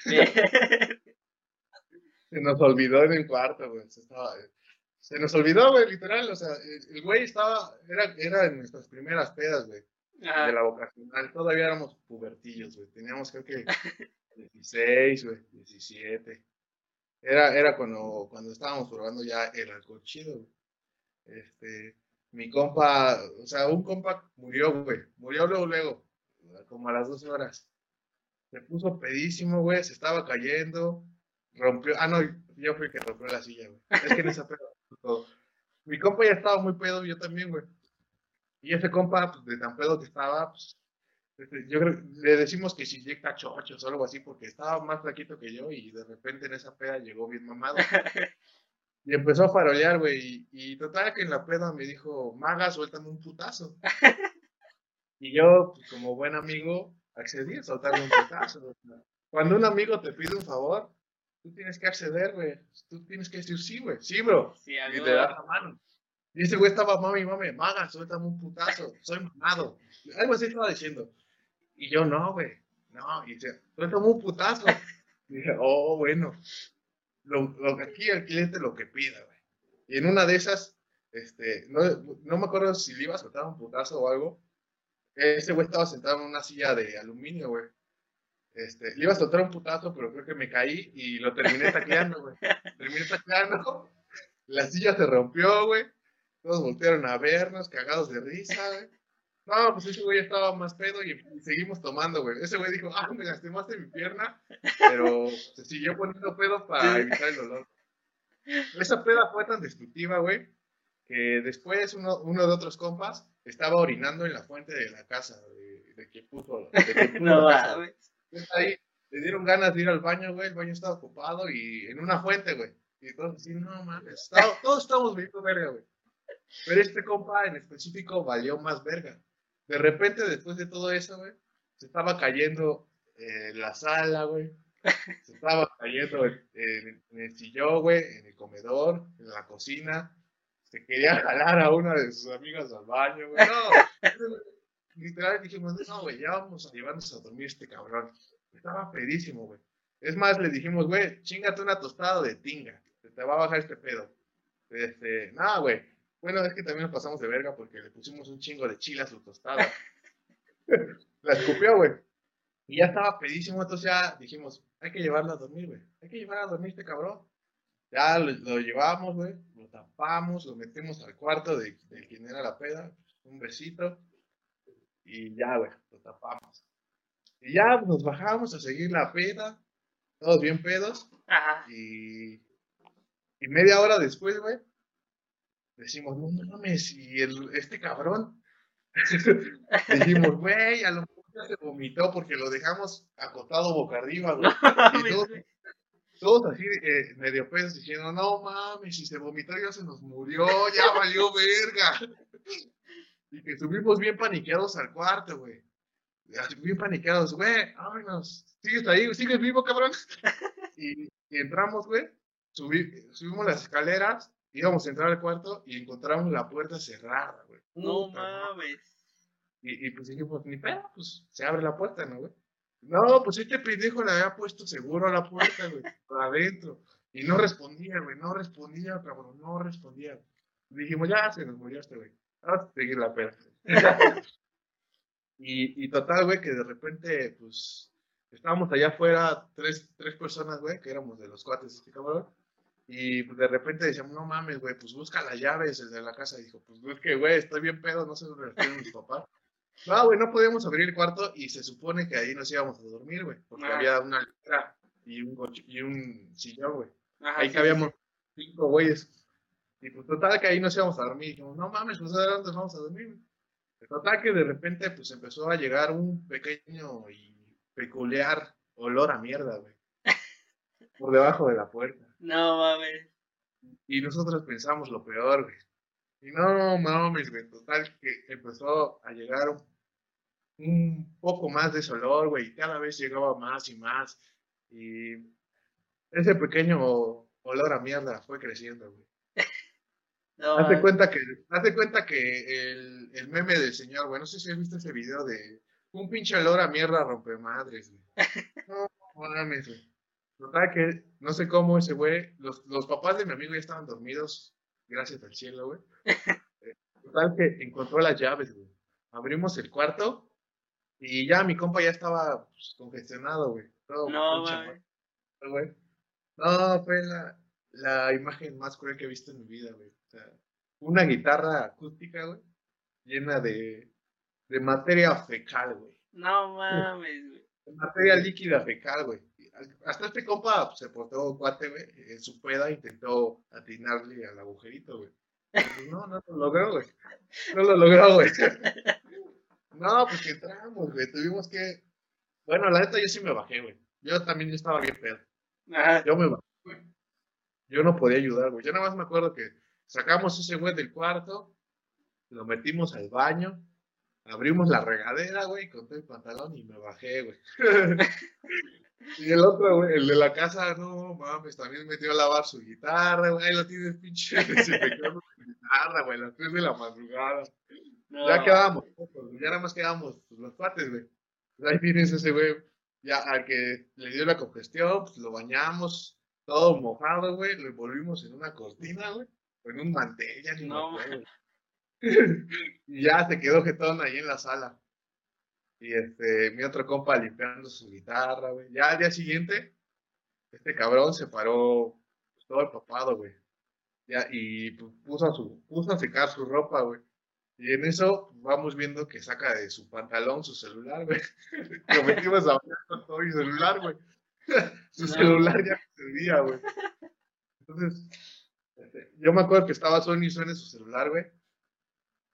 [laughs] Se nos olvidó en el cuarto, güey. Se, estaba- se nos olvidó, güey, literal. O sea, el, el güey estaba, era, era en nuestras primeras pedas, güey. De la vocacional. Todavía éramos pubertillos, güey. Teníamos creo que [laughs] 16, güey, 17. Era, era cuando, cuando estábamos probando ya el alcohol chido, güey. Este, mi compa, o sea, un compa murió, güey. Murió luego, luego, como a las 12 horas. Se puso pedísimo, güey, se estaba cayendo, rompió, ah, no, yo fui el que rompió la silla, güey. Es que en esa pedo, todo. Mi compa ya estaba muy pedo, yo también, güey. Y ese compa, pues, de tan pedo que estaba, pues, este, yo creo, le decimos que si inyecta chochos o algo así, porque estaba más flaquito que yo y de repente en esa peda llegó bien mamado. [laughs] Y empezó a farolear, güey. Y, total que en la peda me dijo, maga, suéltame un putazo. [laughs] y yo, pues, como buen amigo, accedí a soltarle un putazo. Cuando un amigo te pide un favor, tú tienes que acceder, güey. Tú tienes que decir sí, güey. Sí, bro. Sí, y te das la mano. Y ese güey estaba, mami, mami, maga, suéltame un putazo. Soy mamado. Algo así estaba diciendo. Y yo, no, güey. No. Y dice, suéltame un putazo. Y dije, oh, bueno lo, que aquí el cliente lo que pida, güey. Y en una de esas, este, no, no me acuerdo si le iba a soltar un putazo o algo. Ese güey estaba sentado en una silla de aluminio, güey. Este, le iba a soltar un putazo, pero creo que me caí y lo terminé tacleando, güey. terminé tacleando. La silla se rompió, güey. Todos voltearon a vernos, cagados de risa, güey. No, pues ese güey estaba más pedo y, seguimos tomando, güey. Ese güey dijo, ah, me lastimaste mi pierna, pero se siguió poniendo pedo para evitar el dolor. Esa peda fue tan destructiva, güey, que después uno, uno de otros compas estaba orinando en la fuente de la casa de, de quien puso. De [laughs] no, güey. Ahí le dieron ganas de ir al baño, güey. El baño estaba ocupado y en una fuente, güey. Y todos así, no mames, todos estamos viendo verga, güey. Pero este compa en específico valió más verga. De repente, después de todo eso, güey, se estaba cayendo en eh, la sala, güey. Se estaba cayendo en, el sillón, güey, en el comedor, en la cocina. Se quería jalar a una de sus amigas al baño, güey. No, [laughs] literal dijimos, no, güey, ya vamos a llevarnos a dormir este cabrón. Estaba pedísimo, güey. Es más, le dijimos, güey, chingate una tostada de tinga. Te va a bajar este pedo. Este, nada, güey. Bueno, es que también nos pasamos de verga porque le pusimos un chingo de chile a su tostada. [laughs] la escupió, güey. Y ya estaba pedísimo, entonces ya dijimos, hay que llevarla a dormir, güey. Hay que llevar a dormir este cabrón. Ya lo, llevamos, güey, lo tapamos, lo metemos al cuarto de, de, quien era la peda, un besito, y ya, güey, lo tapamos. Y ya nos bajamos a seguir la peda, todos bien pedos, y, y media hora después, güey, decimos, no mames, y el, este cabrón, [laughs] dijimos, güey, a lo mejor ya se vomitó porque lo dejamos acostado boca arriba, güey. [laughs] y todos, así eh, medio pesos diciendo, no mames, si se vomitó ya se nos murió, ya valió verga. y que subimos bien paniqueados al cuarto, güey. Bien paniqueados, güey, vámonos. ¿Sigues ahí? ¿Sigues vivo, cabrón? [laughs] y, y entramos, güey. subimos las escaleras íbamos a entrar al cuarto y encontramos la puerta cerrada, güey. No mames. Y, y, pues dijimos, ni pedo, pues se abre la puerta, ¿no, güey? No, pues este pendejo le había puesto seguro a la puerta, güey, para [laughs] adentro. Y no respondía, güey, no respondía, cabrón, no respondía. Dijimos, ya se nos murió este güey. Vamos a seguir la [laughs] y, y total, güey, que de repente, pues, estábamos allá afuera, tres, tres personas, güey, que éramos de los cuates, este cabrón y de repente decíamos, no mames, güey, pues busca las llaves desde la casa. Y dijo, pues es que, güey, estoy bien pedo, no sé dónde están mis papás. No, güey, no podíamos abrir el cuarto y se supone que ahí nos íbamos a dormir, güey, porque ah. había una letra y un, y un sillón, güey. ahí cabíamos cinco güeyes. Y pues total que ahí nos íbamos a dormir. Y dijimos, no mames, pues a dónde vamos a dormir. Total que de repente pues empezó a llegar un pequeño y peculiar olor a mierda, güey. Por debajo de la puerta. No mames. Y nosotros pensamos lo peor, güey. Y no mames, güey. Total que empezó a llegar un, poco más de olor, güey. Y cada vez llegaba más y más. Y ese pequeño olor a mierda fue creciendo, güey. [laughs] No, hazte cuenta que, hazte cuenta que el, el, meme del señor, güey, no sé si has visto ese video de un pinche olor a mierda rompe madres, güey. [laughs] No mames, güey. Total que no sé cómo ese güey, los, los papás de mi amigo ya estaban dormidos, gracias al cielo, güey. [laughs] Eh, total que encontró las llaves, güey. abrimos el cuarto y ya mi compa ya estaba pues, congestionado, güey. No, güey. No, fue la, la imagen más cruel que he visto en mi vida, güey. O sea, una guitarra acústica, güey, llena de, de materia fecal, güey. No mames, güey. Materia líquida fecal, güey. Hasta este compa pues, se portó cuate, güey. En su peda intentó atinarle al agujerito, güey. No, no lo logró, güey. No lo logró, güey. [laughs] No, pues que entramos, güey. Tuvimos que. Bueno, la neta yo sí me bajé, güey. Yo también estaba bien pedo. Yo me bajé, güey. Yo no podía ayudar, güey. Yo nada más me acuerdo que sacamos ese güey del cuarto, lo metimos al baño, abrimos la regadera, güey, conté el pantalón y me bajé, güey. [laughs] y el otro, güey, el de la casa, no mames, también metió a lavar su guitarra, güey, ahí lo tiene pinche, [laughs] quedó su guitarra, güey, a las 3 de la madrugada. Ya quedábamos, ya nada más quedábamos pues, los cuates, güey. Ahí tienes ese güey, ya al que le dio la congestión, pues lo bañamos, todo mojado, güey, lo envolvimos en una cortina, güey, o en un mantel, ya ni no, [laughs] y ya se quedó jetón ahí en la sala. Y este, mi otro compa limpiando su guitarra, güey. Ya al día siguiente, este cabrón se paró pues, todo empapado, güey. Ya, y pues, puso, a su, puso a secar su ropa, güey. Y en eso vamos viendo que saca de su pantalón su celular, güey. [laughs] Lo metimos a con todo mi celular, güey. [laughs] su celular ya no servía, güey. Entonces, este, yo me acuerdo que estaba Sony y Sony su celular, güey.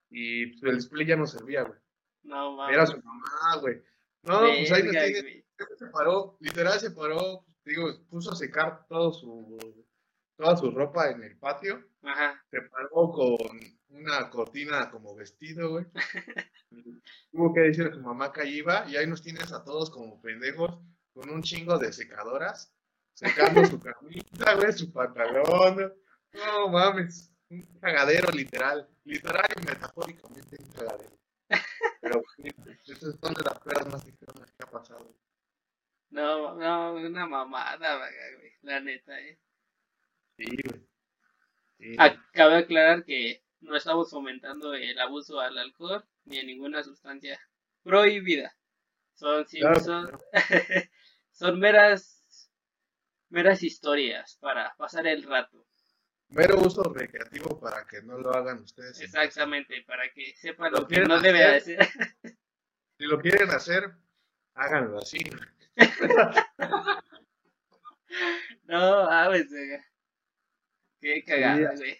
Y pues, el display ya no servía, güey. No, mames. Era su mamá, güey. No, pues ahí me tiene. Se paró, literal se paró, digo, puso a secar todo su, toda su ropa en el patio. Ajá. Se paró con una cortina como vestido, güey. [laughs] Tuvo que decirle a su mamá que ahí iba y ahí nos tienes a todos como pendejos con un chingo de secadoras, secando su [laughs] camisa, güey, su pantalón. No mames, un cagadero literal, literal y metafóricamente un cagadero. Pero eso es donde las más dijeron que ha pasado. No, no, una mamada, güey, la neta, eh. Sí, güey. Sí, Acaba de aclarar que no estamos fomentando el abuso al alcohol ni a ninguna sustancia prohibida. Son, [laughs] son, meras, meras historias para pasar el rato. Mero uso recreativo para que no lo hagan ustedes. Exactamente, para que sepan lo, que no debe hacer. Si lo quieren hacer, háganlo así. [laughs] no, ah, pues, qué cagada, güey.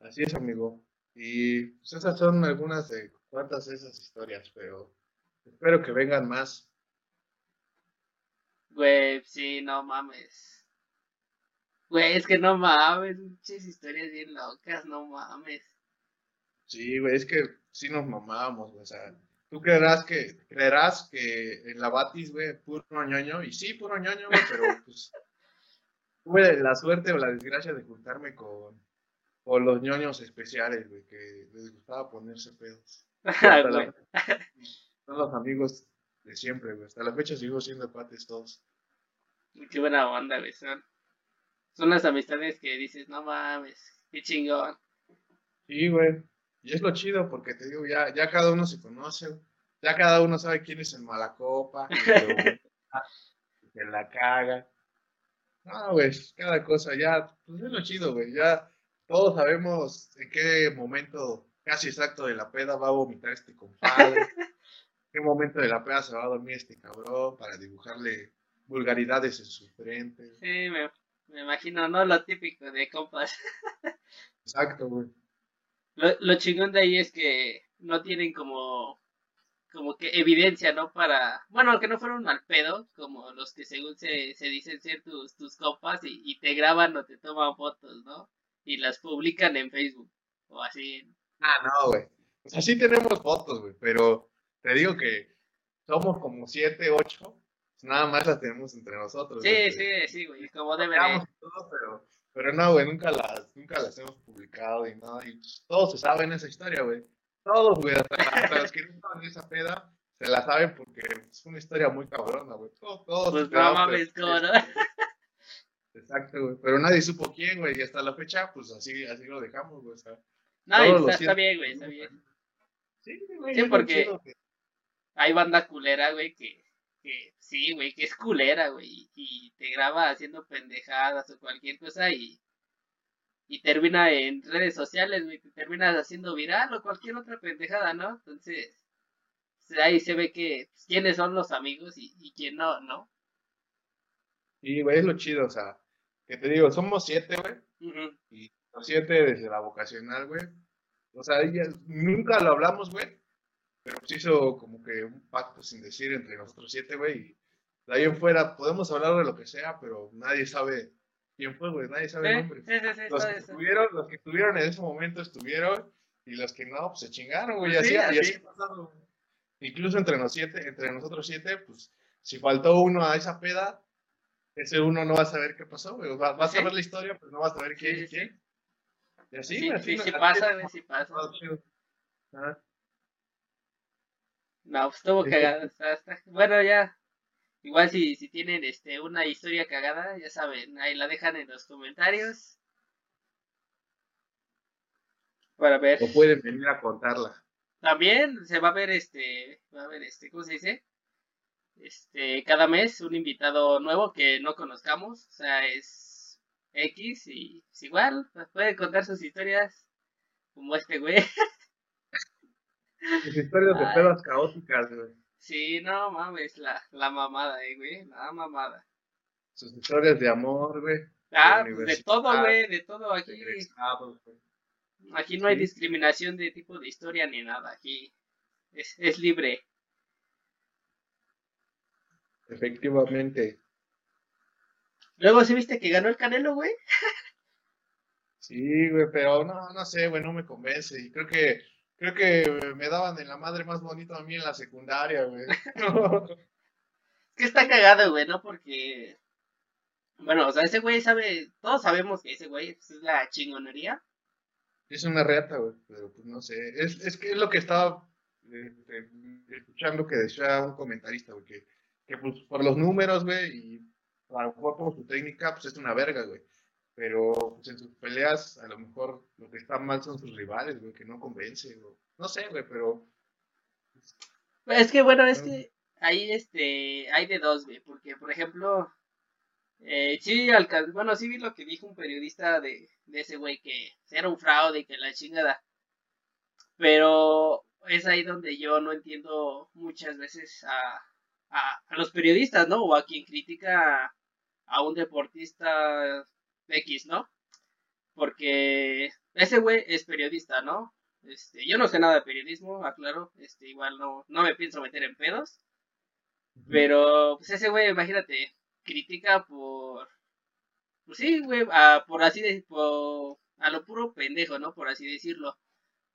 Así es, amigo. Y pues, esas son algunas de cuantas de esas historias, pero espero que vengan más. Güey, sí, no mames. Güey, es que no mames, muchas historias bien locas, no mames. Sí, güey, es que sí nos mamábamos, güey, o sea, tú creerás que, creerás que en la Batis, güey, puro ñoño, y sí, puro ñoño, güey, pero [laughs] pues tuve la suerte o la desgracia de juntarme con o los ñoños especiales, güey, que les gustaba ponerse pedos. [laughs] son los amigos de siempre, güey. Hasta la fecha sigo siendo pates todos. Qué buena onda, güey. Son, son las amistades que dices, no mames, qué chingón. Sí, güey. Y es lo chido porque te digo, ya, ya cada uno se conoce, ya cada uno sabe quién es el malacopa, [laughs] que la caga. No, güey, cada cosa, ya, pues es lo chido, güey, ya todos sabemos en qué momento casi exacto de la peda va a vomitar este compadre, en [laughs] qué momento de la peda se va a dormir este cabrón para dibujarle vulgaridades en su frente. Sí, me, imagino, ¿no? Lo típico de compas. [laughs] Exacto, güey. Lo, lo chingón de ahí es que no tienen como como que evidencia, ¿no? Para, bueno, que no fueron mal pedo, como los que según se, se dicen ser tus, tus compas y, y, te graban o te toman fotos, ¿no? y las publican en Facebook o así. Ah, no, güey. O sea, sí tenemos fotos, güey, pero te digo que somos como siete, ocho, nada más las tenemos entre nosotros. Sí, sí, sí, güey, como debe pero, pero no, güey, nunca las, nunca las hemos publicado y nada, y todos se saben esa historia, güey. Todos, güey, hasta, los que no saben esa peda, se la saben porque es una historia muy cabrona, güey. Todos, todos. Pues no mames, ¿cómo no? Exacto, güey. Pero nadie supo quién, güey. Y hasta la fecha, pues así, así lo dejamos, güey. no, está, bien, güey, está bien. Sí, güey. Sí, porque- Hay banda culera, güey, que, que sí, güey, que es culera, güey, y te graba haciendo pendejadas o cualquier cosa y, y termina en redes sociales, güey, te terminas haciendo viral o cualquier otra pendejada, ¿no? Entonces, pues, ahí se ve que pues, quiénes son los amigos y, y quién no, ¿no? Sí, güey, es lo chido, o sea, que te digo, somos siete, güey, y los siete desde la vocacional, güey. O sea, ya nunca lo hablamos, güey, pero se hizo como que un pacto sin decir entre nosotros siete, güey, de ahí en fuera podemos hablar de lo que sea, pero nadie sabe quién fue, güey, nadie sabe el Sí, nombre. sí, sí, sí, Los que estuvieron, los que estuvieron en ese momento estuvieron, y los que no, pues se chingaron, güey, y Pues así, sí, y así. así güey. Incluso entre los siete, entre nosotros siete, pues, si faltó uno a esa peda, ese uno no va a saber qué pasó, güey. Va- Sí. a ver la historia, pero no vas a saber quién Sí, sí, quién. Y así, Sí, así, sí, sí así pasa, güey, sí pasa. Ajá. No, pues estuvo Sí. cagado. está- está- Bueno, ya. Igual si, si tienen este una historia cagada, ya saben, ahí la dejan en los comentarios. Para ver. O pueden venir a contarla. También se va a ver este, va a ver este, ¿cómo se dice? Este, cada mes un invitado nuevo que no conozcamos, o sea, es X y es igual, nos puede contar sus historias como este güey. [laughs] Sus historias de pedas caóticas, güey. Sí, no mames, la, la mamada, eh, güey, la mamada. Sus historias de amor, güey. Ah, De pues de todo, universidad, güey, de todo aquí. Aquí no hay Sí. discriminación de tipo de historia ni nada, aquí es, es libre. Efectivamente. Luego, ¿sí viste que ganó el Canelo, güey? Sí, güey, pero no, no sé, güey, no me convence. Y creo que, creo que me daban en la madre más bonito a mí en la secundaria, güey. [laughs] Es que está cagado, güey, ¿no? Porque, bueno, o sea, ese güey sabe, todos sabemos que ese güey pues, es la chingonería. Es una reata, güey, pero pues no sé. Es, es que es lo que estaba eh, eh, escuchando que decía un comentarista, güey, que, que pues por los números, güey, y a lo mejor por su técnica, pues es una verga, güey. Pero pues en sus peleas, a lo mejor lo que está mal son sus rivales, güey, que no convence, güey. No sé, güey, pero Es que, bueno, es que ahí, este, hay de dos, güey, porque, por ejemplo, eh, sí, bueno, sí vi lo que dijo un periodista de, de ese güey, que era un fraude, que la chingada. Pero es ahí donde yo no entiendo muchas veces a, a, a los periodistas, ¿no? O a quien critica a un deportista X, ¿no? Porque ese güey es periodista, ¿no? Este, yo no sé nada de periodismo, aclaro, este, igual no, no me pienso meter en pedos, pero pues ese güey, imagínate, critica por, pues sí, güey, a, por así de, por, a lo puro pendejo, ¿no? Por así decirlo,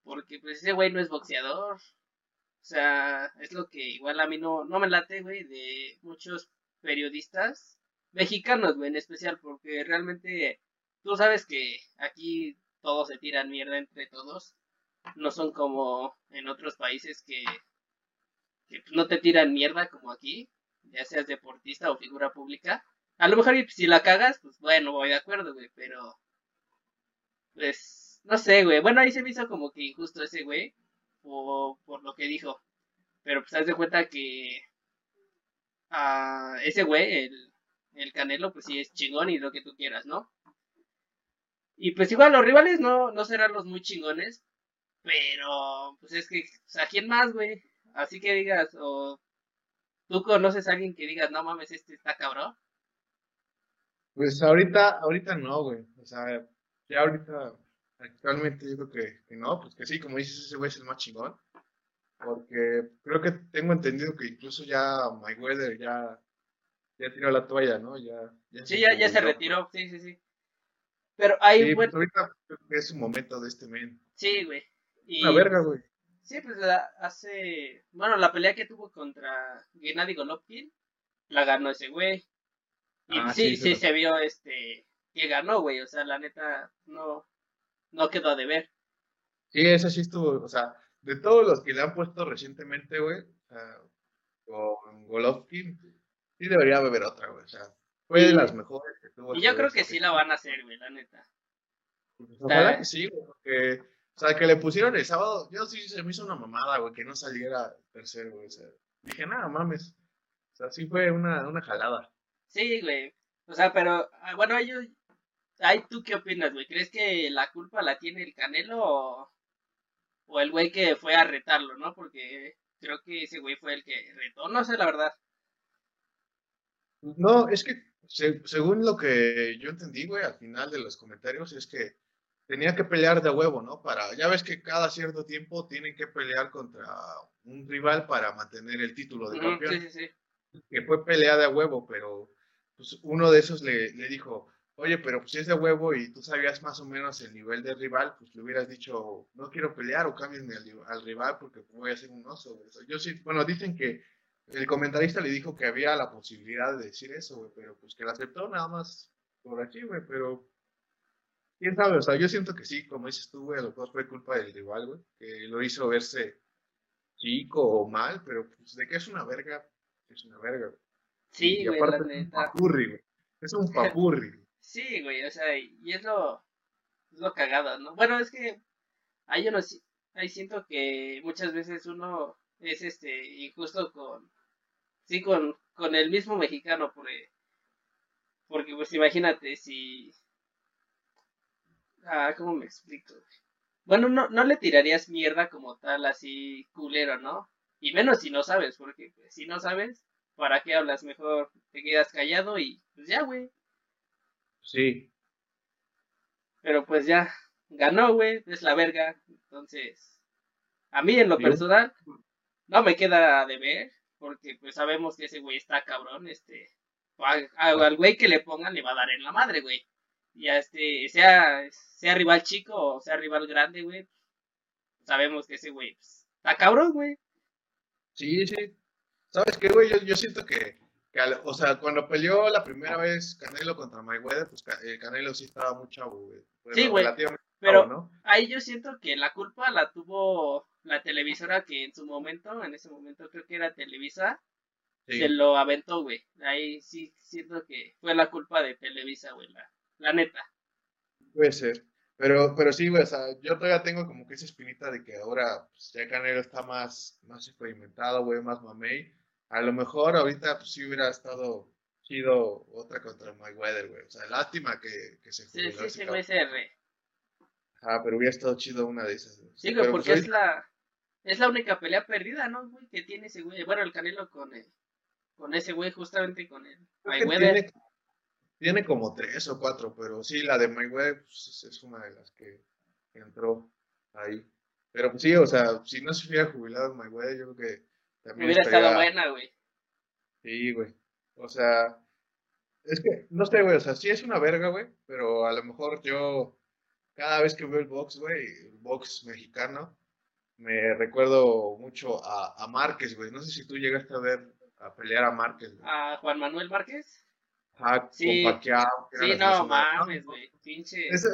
porque pues ese güey no es boxeador, o sea, es lo que igual a mí no, no me late, güey, de muchos periodistas mexicanos, güey, en especial, porque realmente tú sabes que aquí todos se tiran mierda entre todos, no son como en otros países que, que no te tiran mierda como aquí, ya seas deportista o figura pública. A lo mejor si la cagas, pues bueno, voy de acuerdo, güey, pero pues no sé, güey. Bueno, ahí se me hizo como que injusto ese güey por, por lo que dijo. Pero pues haz de cuenta que a ese güey, el, el Canelo, pues sí es chingón y lo que tú quieras, ¿no? Y pues igual los rivales no, no serán los muy chingones, pero pues es que, o sea, ¿quién más, güey? Así que digas, o tú conoces a alguien que digas, no mames, este está cabrón. Pues ahorita, ahorita no, güey. O sea, ya ahorita, actualmente yo creo que, que no, pues que sí, como dices, ese güey es el más chingón. Porque creo que tengo entendido que incluso ya Mayweather ya, ya tiró la toalla, ¿no? Ya, ya Sí, ya, ya se retiró, sí, sí, sí. Pero ahí, Sí, pues bueno, ahorita creo que es un momento de este men. sí, güey. Y, Una verga, güey. Sí, pues la- hace, bueno, la pelea que tuvo contra Gennady Golovkin, la ganó ese güey. Y Ah, sí, sí, sí, se vio este, que ganó, güey, o sea, la neta, no, no quedó de ver. Sí, esa sí estuvo, o sea, de todos los que le han puesto recientemente, güey, o sea, con Golovkin, sí debería beber otra, güey, o sea, fue de Y- las mejores que tuvo. Y yo creo que sí la van a hacer, güey, la neta. Pues ojalá Está- que sí, güey, porque O sea, que le pusieron el sábado, yo sí se me hizo una mamada, güey, que no saliera tercero, güey. O sea, dije, nada, mames. O sea, sí fue una, una jalada. Sí, güey. O sea, pero, ah, bueno, yo, ay, ¿tú qué opinas, güey? ¿Crees que la culpa la tiene el Canelo o, o el güey que fue a retarlo, no? Porque creo que ese güey fue el que retó, no sé la verdad. No, es que según lo que yo entendí, güey, al final de los comentarios, es que tenía que pelear de huevo, ¿no? Para, ya ves que cada cierto tiempo tienen que pelear contra un rival para mantener el título de campeón. Sí, sí, sí. Que fue pelea de huevo, pero pues uno de esos le, le dijo, oye, pero pues si es de huevo y tú sabías más o menos el nivel del rival, pues le hubieras dicho, no quiero pelear o cámbienme al, rival porque voy a ser un oso. Yo sí, bueno, dicen que el comentarista le dijo que había la posibilidad de decir eso, güey, pero pues que la aceptó nada más por aquí, güey, pero quién sabe, o sea, yo siento que sí, como dices tú, güey, a lo mejor fue culpa del rival, güey, que lo hizo verse chico o mal, pero pues de que es una verga, es una verga, Sí, güey, la neta. Es un papurri, güey. Es un [laughs] papurri. sí, güey, o sea, y es lo, es lo cagado, ¿no? Bueno, es que ahí yo no, ahí siento que muchas veces uno es este injusto con sí con, con el mismo mexicano porque porque pues imagínate si ah cómo me explico bueno no no le tirarías mierda como tal así culero no y menos si no sabes porque pues, si no sabes para qué hablas mejor te quedas callado y pues ya güey. Sí. Pero pues ya ganó güey es la verga. Entonces a mí en lo personal no me queda de ver porque pues sabemos que ese güey está cabrón, este, al güey que le pongan le va a dar en la madre, güey. Y a este, sea, sea rival chico o sea rival grande, güey, sabemos que ese güey pues, está cabrón, güey. Sí, sí. ¿Sabes qué, güey? Yo, yo siento que, que o sea, cuando peleó la primera vez Canelo contra Mayweather, pues eh, Canelo sí estaba muy chavo, güey. Sí, güey. Pero ahí yo siento que la culpa la tuvo la televisora que en su momento, en ese momento creo que era Televisa, se lo aventó, güey. Ahí sí siento que fue la culpa de Televisa, güey, la, neta. Puede ser. Pero, pero sí, güey, o sea, yo todavía tengo como que esa espinita de que ahora pues, ya Canelo está más, más experimentado, güey, más mamey. A lo mejor ahorita pues sí hubiera estado chido otra contra Mayweather, güey. O sea, lástima que, que se jubiló. Sí, sí, sí, güey, Ah, pero hubiera estado chido una de esas. Sí, güey, porque pues, es la es la única pelea perdida, ¿no, güey? Que tiene ese güey. Bueno, el Canelo con el, con ese güey, justamente con el Mayweather. Tiene, como tres o cuatro, pero sí, la de Mayweather pues, es una de las que entró ahí. Pero pues sí, o sea, si no se hubiera jubilado Mayweather, yo creo que también. Hubiera estado buena, güey. Sí, güey. O sea, es que, no sé, güey, o sea, sí es una verga, güey, pero a lo mejor yo, cada vez que veo el box, güey, el box mexicano, me recuerdo mucho a, a Márquez, güey. No sé si tú llegaste a ver, a pelear a Márquez. ¿A Juan Manuel Márquez? Ajá, sí. con Pacquiao. Sí, no, mames, güey. Pinche. Esas,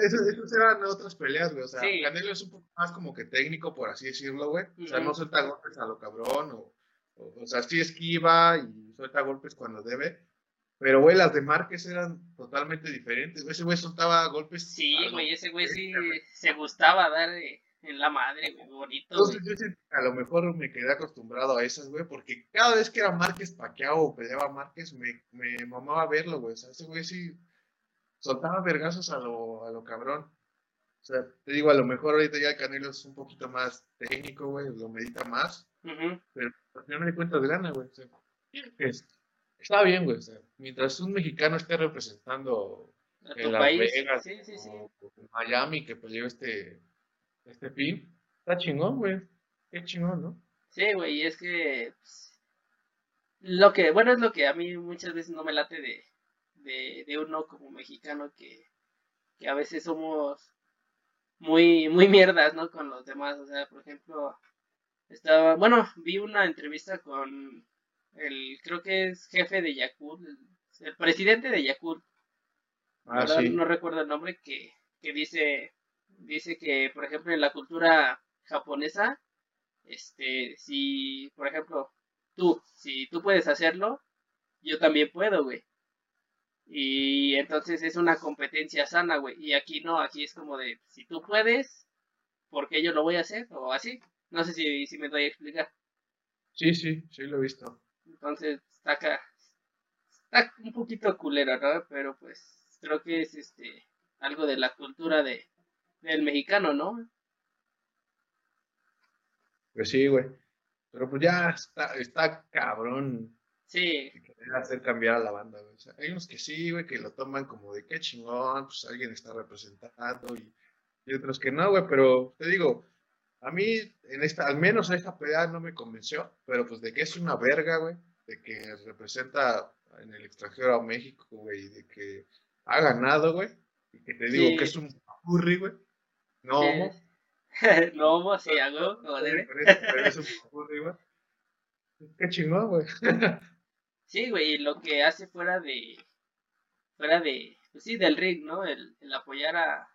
eran otras peleas, güey. O sea, Canelo es un poco más como que técnico, por así decirlo, güey. O sea, no suelta golpes a lo cabrón. O, o, sea, sí esquiva y suelta golpes cuando debe. Pero, güey, las de Márquez eran totalmente diferentes. Ese güey soltaba golpes. Sí, güey, ese güey sí se gustaba dar en la madre, güey, bonito. Entonces yo a lo mejor me quedé acostumbrado a esas, güey, porque cada vez que era Márquez Paqueado o peleaba Márquez, me, me mamaba verlo, güey. O sea, ese güey sí soltaba vergazos a lo, a lo cabrón. O sea, te digo, a lo mejor ahorita ya Canelo es un poquito más técnico, güey, lo medita más, pero al final me di cuenta de gana, güey. O sea, está bien, güey. O sea, mientras un mexicano esté representando en Las Vegas sí, sí, sí. O Miami, que peleó este este fin. Está chingón, güey. Qué chingón, ¿no? Sí, güey, es que pues, lo que, bueno, es lo que a mí muchas veces no me late de, de, de uno como mexicano que, que a veces somos muy, muy mierdas, ¿no? Con los demás, o sea, por ejemplo, estaba, bueno, vi una entrevista con el, creo que es jefe de Yakult, el, presidente de Yakult, ah, sí. no recuerdo el nombre, que, que dice, dice que, por ejemplo, en la cultura japonesa, este, si, por ejemplo, tú, si tú puedes hacerlo, yo también puedo, güey. Y entonces es una competencia sana, güey. Y aquí no, aquí es como de, si tú puedes, por qué yo lo voy a hacer o así. No sé si, si me doy a explicar. Sí, sí, sí lo he visto. Entonces, está acá. Está un poquito culero, ¿no? Pero pues creo que es este algo de la cultura de, del mexicano, ¿no? Pues sí, güey. Pero pues ya está, está cabrón. Sí. Que hacer cambiar a la banda, güey. O sea, hay unos que sí, güey, que lo toman como de qué chingón, pues alguien está representando y, y otros que no, güey, pero te digo, a mí, en esta, al menos esta pelea no me convenció, pero pues de que es una verga, güey, de que representa en el extranjero a México, güey, y de que ha ganado, güey, y que te digo que es un papurri, güey, no homo. [laughs] no homo, sí, hago, como debe. Pero. Qué chingón, güey. [laughs] sí, güey, y lo que hace fuera de, fuera de, pues sí, del ring, ¿no? El, el apoyar a,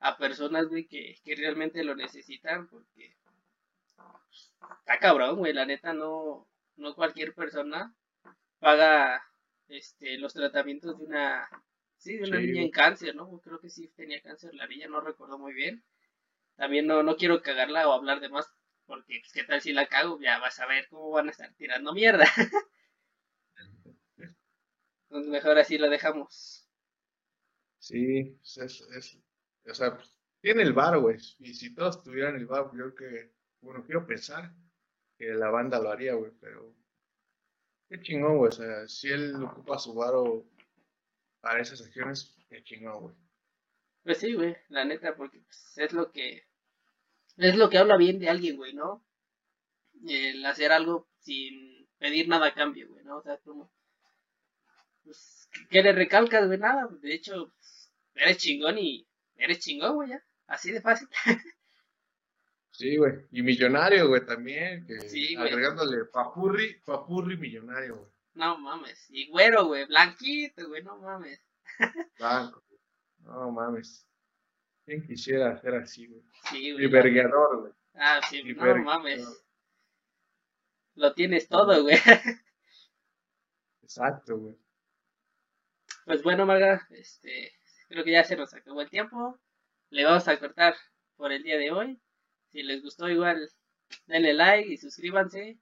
a personas, güey, que, que realmente lo necesitan, porque está cabrón, güey, la neta no, no cualquier persona paga este los tratamientos de una sí, de una niña en cáncer, ¿no? Creo que sí tenía cáncer la niña, no recuerdo muy bien. También no, no quiero cagarla o hablar de más, porque pues, qué tal si la cago, ya vas a ver cómo van a estar tirando mierda. [laughs] Entonces mejor así lo dejamos. Sí, pues, es, es, o sea, pues, tiene el bar, güey. Y si todos tuvieran el bar, yo creo que, bueno, quiero pensar que la banda lo haría, güey, pero qué chingón, güey. O sea, si él ocupa su bar para esas acciones, qué chingón, güey. Pues sí, güey, la neta, porque pues, es lo que es lo que habla bien de alguien, güey, ¿no? El hacer algo sin pedir nada a cambio, güey, ¿no? O sea, como pues, ¿qué le recalcas, güey? Nada, de hecho, eres chingón y eres chingón, güey, ya. Así de fácil. [laughs] sí, güey. Y millonario, güey, también. Que sí, güey. Agregándole papurri, papurri millonario, güey. No mames. Y güero, güey. Blanquito, güey. No mames. Blanco. No mames. ¿Quién quisiera ser así, güey? Sí, güey. Libergador, güey. Ah, sí, no mames. Lo tienes todo, güey. Exacto, güey. Pues bueno, Marga, este, Creo que ya se nos acabó el tiempo. Le vamos a cortar por el día de hoy. Si les gustó igual, denle like y suscríbanse.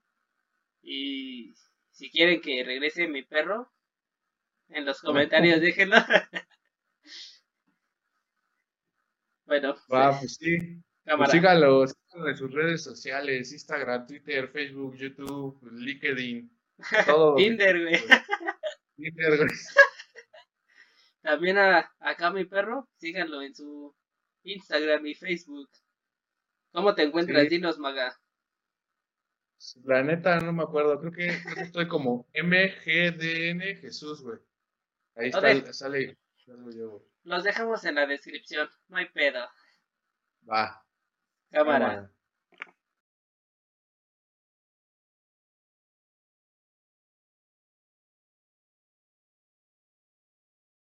Y si quieren que regrese mi perro, en los comentarios déjenlo. [laughs] bueno. Va, pues sí. Pues sígalos en sus redes sociales, Instagram, Twitter, Facebook, YouTube, LinkedIn, todo. Tinder, güey. Tinder, güey. [laughs] También a, acá mi perro, síganlo en su Instagram y Facebook. ¿Cómo te encuentras? Dinos, Maga. La neta no me acuerdo, creo que, estoy como MGDN Jesús, güey. Ahí está, sale, Los dejamos en la descripción, no hay pedo. Va. Cámara.